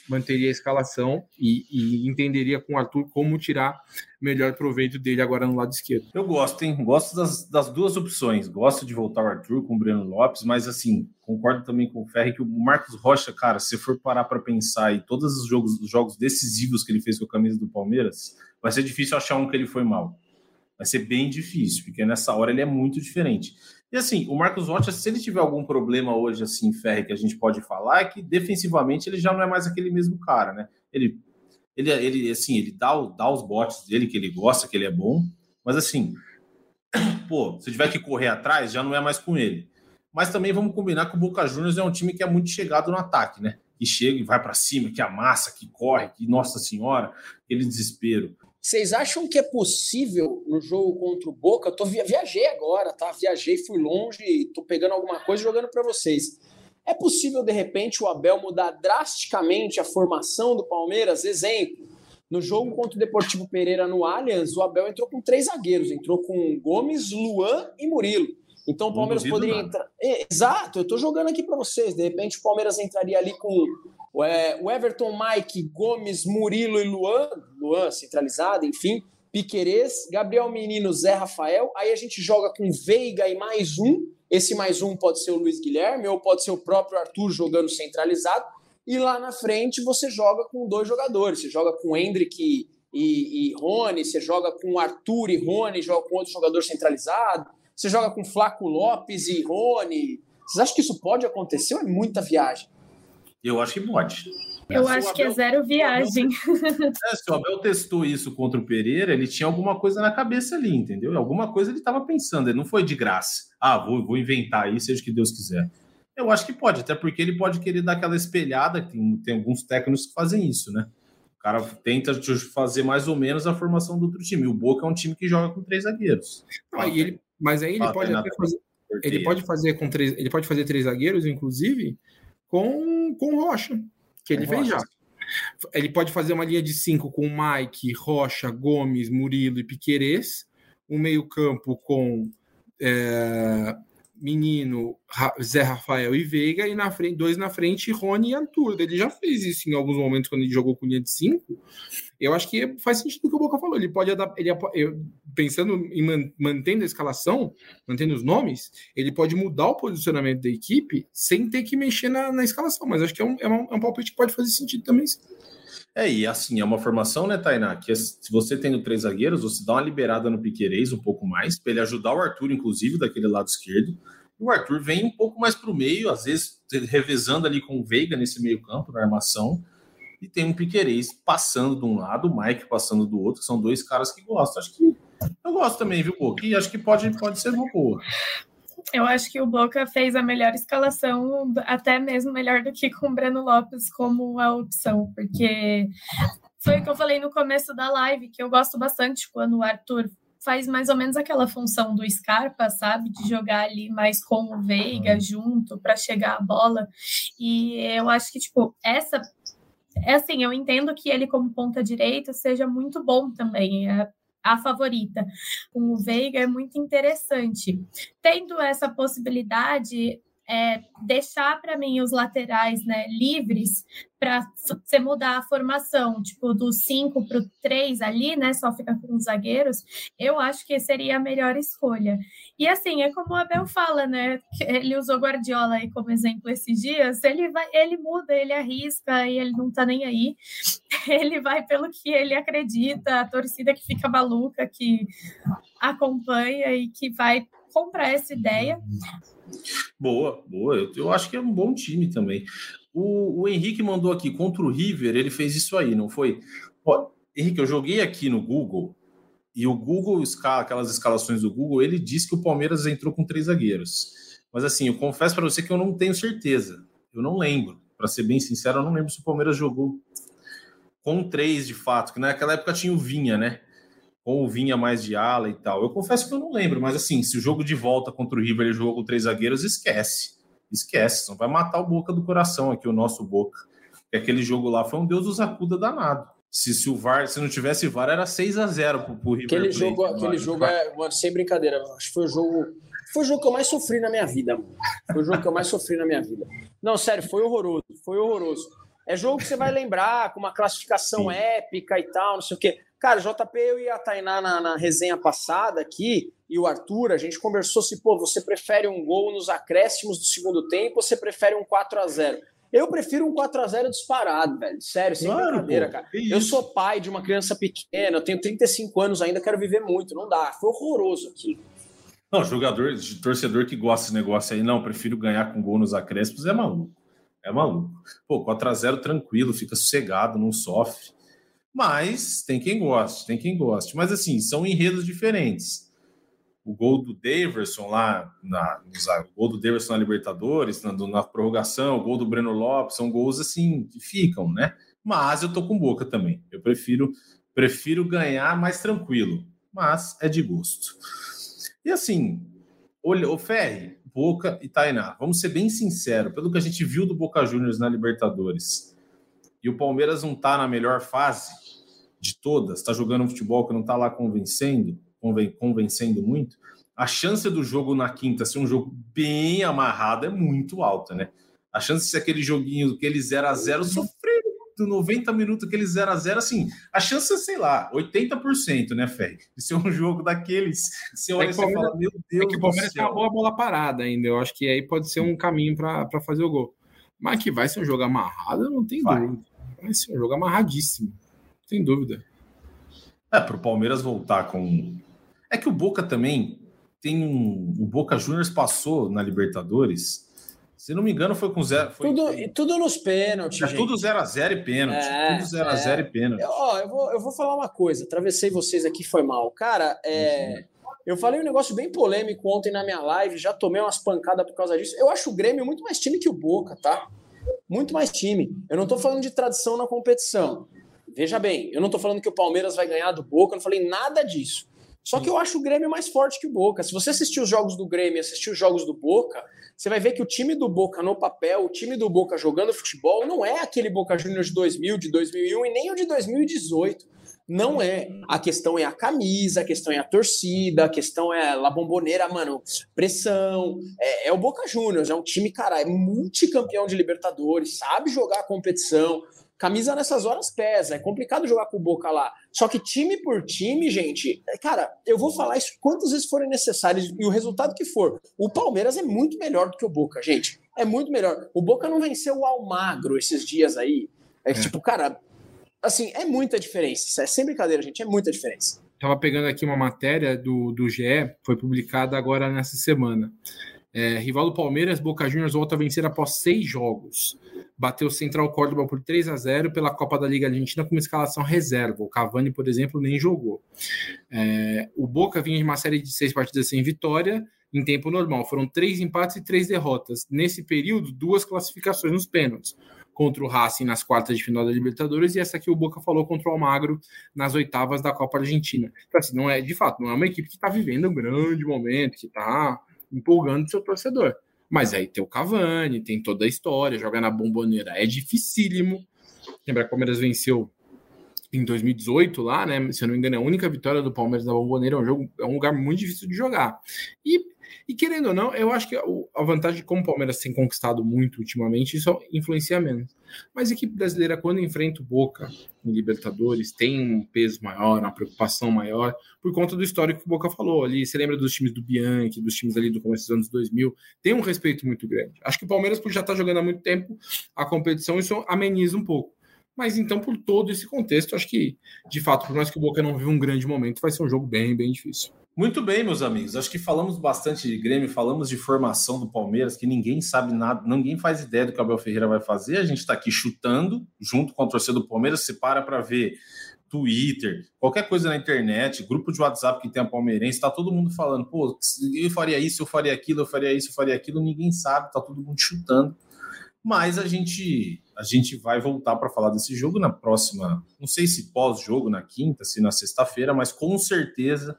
manteria a escalação e, e, entenderia com o Arthur como tirar melhor proveito dele agora no lado esquerdo. Eu gosto, hein? Gosto das, das duas opções. Gosto de voltar o Arthur com o Breno Lopes, mas assim, concordo também com o Ferri que o Marcos Rocha, cara, se for parar para pensar em todos os jogos, os jogos decisivos que ele fez com a camisa do Palmeiras, vai ser difícil achar um que ele foi mal. Vai ser bem difícil, porque nessa hora ele é muito diferente. E assim, o Marcos Rocha, se ele tiver algum problema hoje, assim, Ferre, que a gente pode falar, é que defensivamente ele já não é mais aquele mesmo cara, né? Ele, ele, ele assim, ele dá, dá os botes dele, que ele gosta, que ele é bom, mas assim, pô, se tiver que correr atrás, já não é mais com ele. Mas também vamos combinar que o Boca Juniors é um time que é muito chegado no ataque, né? Que chega e vai para cima, que amassa, que corre, que, nossa senhora, aquele desespero. Vocês acham que é possível no jogo contra o Boca? Eu tô, viajei agora, tá? Viajei, fui longe, tô pegando alguma coisa e jogando para vocês. É possível, de repente, o Abel mudar drasticamente a formação do Palmeiras? Exemplo, no jogo contra o Deportivo Pereira no Allianz, o Abel entrou com três zagueiros, entrou com Gomes, Luan e Murilo. Então o Palmeiras poderia entrar. É, exato, eu estou jogando aqui para vocês. De repente o Palmeiras entraria ali com o Everton, Mike, Gomes, Murilo e Luan, Luan centralizado, enfim, Piquerez, Gabriel Menino, Zé Rafael. Aí a gente joga com Veiga e mais um. Esse mais um pode ser o Luiz Guilherme ou pode ser o próprio Arthur jogando centralizado. E lá na frente você joga com dois jogadores. Você joga com Hendrick e, e, e Rony, você joga com Arthur e Rony, joga com outro jogador centralizado. Você joga com Flaco Lopes e Rony. Vocês acham que isso pode acontecer ou é muita viagem? Eu acho que pode. Eu acho Abel, que é zero viagem. É, se o Abel testou isso contra o Pereira, ele tinha alguma coisa na cabeça ali, entendeu? Alguma coisa ele estava pensando, ele não foi de graça. Ah, vou, vou inventar aí, seja o que Deus quiser. Eu acho que pode, até porque ele pode querer dar aquela espelhada, tem, tem alguns técnicos que fazem isso, né? O cara tenta fazer mais ou menos a formação do outro time. O Boca é um time que joga com três zagueiros. Ah, ele, mas aí ele pode até fazer. Ele pode fazer com três. Ele pode fazer três zagueiros, inclusive, com, com Rocha, que ele fez já. Ele pode fazer uma linha de cinco com Mike, Rocha, Gomes, Murilo e Piquerez, um meio-campo com é, Menino, Zé Rafael e Veiga, e na frente, dois na frente, Rony e Arthur. Ele já fez isso em alguns momentos quando ele jogou com linha de cinco. Eu acho que faz sentido o que o Boca falou. Ele pode ele, pensando em mantendo a escalação, mantendo os nomes, ele pode mudar o posicionamento da equipe sem ter que mexer na, na escalação. Mas acho que é um, é, um, é um palpite que pode fazer sentido também. É, e assim, é uma formação, né, Tainá? Que se você tendo três zagueiros, você dá uma liberada no Piquerez um pouco mais, para ele ajudar o Arthur, inclusive, daquele lado esquerdo. E o Arthur vem um pouco mais para o meio, às vezes revezando ali com o Veiga nesse meio-campo, na armação. E tem um Piquerez passando de um lado, o Mike passando do outro, são dois caras que gostam. Acho que eu gosto também, viu, Pô? E acho que pode, pode ser uma boa. Eu acho que o Boca fez a melhor escalação, até mesmo melhor do que com o Breno Lopes como a opção, porque foi o que eu falei no começo da live, que eu gosto bastante quando o Arthur faz mais ou menos aquela função do Scarpa, sabe? De jogar ali mais com o Veiga junto para chegar a bola. E eu acho que, tipo, essa. É assim, eu entendo que ele, como ponta direita, seja muito bom também. É a favorita. Com o Veiga é muito interessante. Tendo essa possibilidade, é, deixar para mim os laterais né, livres para você mudar a formação, tipo, do 5 para o 3 ali, né? Só ficar com os zagueiros, eu acho que seria a melhor escolha. E assim, é como o Abel fala, né? Ele usou Guardiola aí como exemplo esses dias, ele vai, ele muda, ele arrisca e ele não tá nem aí. Ele vai pelo que ele acredita, a torcida que fica maluca, que acompanha e que vai comprar essa ideia. Boa, boa. Eu, eu acho que é um bom time também. O, o, Henrique mandou aqui contra o River, ele fez isso aí, não foi? Ó, Henrique, eu joguei aqui no Google e o Google, aquelas escalações do Google, ele disse que o Palmeiras entrou com três zagueiros. Mas assim, eu confesso para você que eu não tenho certeza. Eu não lembro. Para ser bem sincero, eu não lembro se o Palmeiras jogou com três de fato, que naquela época tinha o Vinha, né? ou vinha mais de ala e tal. Eu confesso que eu não lembro, mas assim, se o jogo de volta contra o River ele jogou com três zagueiros, esquece. Esquece, não vai matar o Boca do coração aqui, o nosso Boca. Porque aquele jogo lá foi um Deus dos acuda danado. Se, se o VAR, se não tivesse VAR, era 6 a 0 pro, pro River. Aquele jogo, aquele jogo é, mano, sem brincadeira, acho que foi o jogo foi o jogo que eu mais sofri na minha vida, mano. Foi o jogo que eu mais sofri na minha vida. Não, sério, foi horroroso, foi horroroso. É jogo que você vai lembrar, com uma classificação Sim. épica e tal, não sei o quê. Cara, JP, eu e a Tainá na, na, resenha passada aqui, e o Arthur, a gente conversou se, pô, você prefere um gol nos acréscimos do segundo tempo ou você prefere um 4 a 0 Eu prefiro um 4 a 0 disparado, velho. Sério, sem claro, brincadeira, pô, cara. Eu sou pai de uma criança pequena, eu tenho 35 anos ainda, quero viver muito. Não dá. Foi horroroso aqui. Não, jogador, torcedor que gosta desse negócio aí, não, prefiro ganhar com gol nos acréscimos, é maluco. É maluco. Pô, 4 a 0 tranquilo, fica sossegado, não sofre. Mas tem quem goste, tem quem goste. Mas assim, são enredos diferentes. O gol do Daverson lá, na, o gol do Daverson na Libertadores, na, na prorrogação, o gol do Breno Lopes, são gols assim que ficam, né? Mas eu tô com boca também. Eu prefiro prefiro ganhar mais tranquilo, mas é de gosto. E assim, olha, o Ferri, Boca e Tainá, vamos ser bem sinceros, pelo que a gente viu do Boca Juniors na Libertadores, e o Palmeiras não tá na melhor fase, de todas, está jogando um futebol que não está lá convencendo, conven, convencendo muito, a chance do jogo na quinta ser um jogo bem amarrado é muito alta, né? A chance de ser aquele joguinho, aquele 0 a 0 sofrer do 90 minutos, aquele 0 a 0 assim, a chance é, sei lá, 80%, né, Fé? De ser um jogo daqueles. Você olha é e fala, meu Deus. É que o Palmeiras tem uma boa bola parada ainda. Eu acho que aí pode ser um caminho para fazer o gol. Mas que vai ser um jogo amarrado, não tem vai. dúvida. Vai ser um jogo amarradíssimo sem dúvida. É, para o Palmeiras voltar com. É que o Boca também tem um. O Boca Juniors passou na Libertadores. Se não me engano, foi com zero. Foi... Tudo, tudo nos pênaltis. É gente. tudo 0x0 e pênalti. É, tudo 0x0 é. e pênalti. Eu, ó, eu, vou, eu vou falar uma coisa. Atravessei vocês aqui, foi mal. Cara, é. Uhum. Eu falei um negócio bem polêmico ontem na minha live, já tomei umas pancadas por causa disso. Eu acho o Grêmio muito mais time que o Boca, tá? Muito mais time. Eu não tô falando de tradição na competição. Veja bem, eu não estou falando que o Palmeiras vai ganhar do Boca, eu não falei nada disso. Só que eu acho o Grêmio mais forte que o Boca. Se você assistir os jogos do Grêmio e assistir os jogos do Boca, você vai ver que o time do Boca no papel, o time do Boca jogando futebol, não é aquele Boca Juniors de 2000, de 2001 e nem o de 2018. Não é. A questão é a camisa, a questão é a torcida, a questão é a bomboneira, mano, pressão. É, é o Boca Juniors, é um time, cara, é multicampeão de Libertadores, sabe jogar a competição. Camisa nessas horas pesa, é complicado jogar com o Boca lá. Só que time por time, gente, cara, eu vou falar isso quantas vezes forem necessárias e o resultado que for. O Palmeiras é muito melhor do que o Boca, gente. É muito melhor. O Boca não venceu o Almagro esses dias aí. É, é. tipo, cara, assim, é muita diferença. É sem brincadeira, gente, é muita diferença. Tava pegando aqui uma matéria do, do GE, foi publicada agora nessa semana. É, rival do Palmeiras, Boca Juniors volta a vencer após seis jogos. Bateu o Central Córdoba por 3 a 0 pela Copa da Liga Argentina com uma escalação reserva. O Cavani, por exemplo, nem jogou. É, o Boca vinha de uma série de seis partidas sem vitória em tempo normal. Foram três empates e três derrotas. Nesse período, duas classificações nos pênaltis. Contra o Racing nas quartas de final da Libertadores e essa que o Boca falou contra o Almagro nas oitavas da Copa Argentina. Então, assim, não é, de fato, não é uma equipe que está vivendo um grande momento, que está empolgando seu torcedor. Mas aí tem o Cavani, tem toda a história, jogar na bomboneira é dificílimo. Lembra o Palmeiras venceu em 2018 lá, né? Se eu não me engano, é a única vitória do Palmeiras na Bomboneira é um jogo, é um lugar muito difícil de jogar. E, e querendo ou não, eu acho que a vantagem de como o Palmeiras tem conquistado muito ultimamente, isso influencia menos. Mas a equipe brasileira, quando enfrenta o Boca em Libertadores, tem um peso maior, uma preocupação maior, por conta do histórico que o Boca falou ali. Você lembra dos times do Bianchi, dos times ali do começo dos anos 2000? Tem um respeito muito grande. Acho que o Palmeiras, por já estar jogando há muito tempo a competição, isso ameniza um pouco. Mas então, por todo esse contexto, acho que, de fato, por mais que o Boca não viva um grande momento, vai ser um jogo bem, bem difícil. Muito bem, meus amigos. Acho que falamos bastante de Grêmio, falamos de formação do Palmeiras, que ninguém sabe nada, ninguém faz ideia do que o Abel Ferreira vai fazer. A gente está aqui chutando, junto com a torcida do Palmeiras. Você para para ver Twitter, qualquer coisa na internet, grupo de WhatsApp que tem a palmeirense, está todo mundo falando, pô, eu faria isso, eu faria aquilo, eu faria isso, eu faria aquilo. Ninguém sabe, está todo mundo chutando. Mas a gente a gente vai voltar para falar desse jogo na próxima, não sei se pós-jogo na quinta, se na sexta-feira, mas com certeza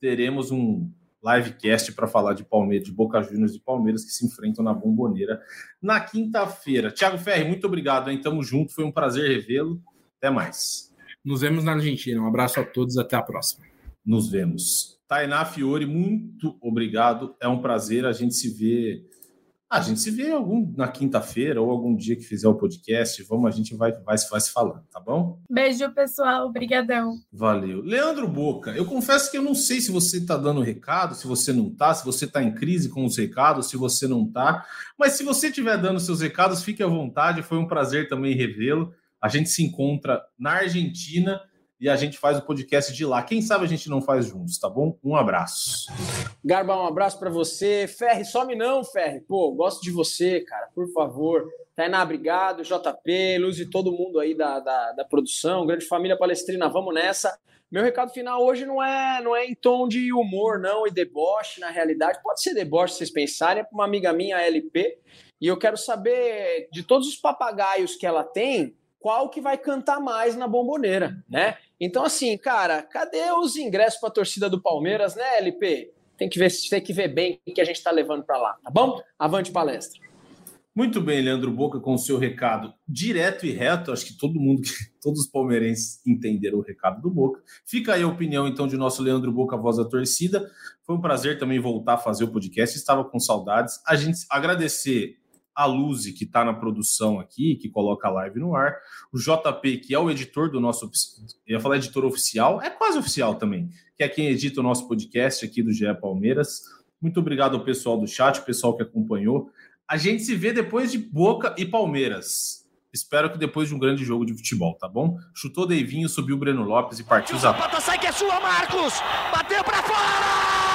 teremos um livecast para falar de Palmeiras, de Boca Juniors e Palmeiras que se enfrentam na Bomboneira na quinta-feira. Tiago Ferri, muito obrigado, hein? Tamo junto, foi um prazer revê-lo. Até mais. Nos vemos na Argentina. Um abraço a todos, até a próxima. Nos vemos. Tainá Fiore, muito obrigado. É um prazer a gente se ver a gente se vê algum na quinta-feira ou algum dia que fizer o podcast. Vamos, a gente vai, vai, vai se falando, tá bom? Beijo, pessoal. Obrigadão. Valeu. Leandro Boca, eu confesso que eu não sei se você tá dando recado, se você não tá, se você tá em crise com os recados, se você não tá. Mas se você estiver dando seus recados, fique à vontade. Foi um prazer também revê-lo. A gente se encontra na Argentina e a gente faz o podcast de lá. Quem sabe a gente não faz juntos, tá bom? Um abraço. Garba, um abraço para você. Ferre, some não, Ferre. Pô, gosto de você, cara, por favor. Tainá, obrigado. JP, Luz e todo mundo aí da, da, da produção. Grande família palestrina, vamos nessa. Meu recado final hoje não é não é em tom de humor, não, e deboche, na realidade. Pode ser deboche, vocês pensarem. É para uma amiga minha, LP. E eu quero saber de todos os papagaios que ela tem, qual que vai cantar mais na bomboneira, né? Então, assim, cara, cadê os ingressos para a torcida do Palmeiras, né, LP? Tem que ver, tem que ver bem o que a gente está levando para lá, tá bom? Avante palestra. Muito bem, Leandro Boca, com o seu recado direto e reto. Acho que todo mundo, todos os palmeirenses entenderam o recado do Boca. Fica aí a opinião, então, de nosso Leandro Boca, voz da torcida. Foi um prazer também voltar a fazer o podcast. Estava com saudades. A gente agradecer a Luzi, que está na produção aqui, que coloca a live no ar, o JP, que é o editor do nosso. Eu ia falar editor oficial, é quase oficial também, que é quem edita o nosso podcast aqui do GE Palmeiras. Muito obrigado ao pessoal do chat, o pessoal que acompanhou. A gente se vê depois de Boca e Palmeiras. Espero que depois de um grande jogo de futebol, tá bom? Chutou Deivinho, subiu o Breno Lopes e partiu Zapata. sai que é sua, Marcos! Bateu para fora!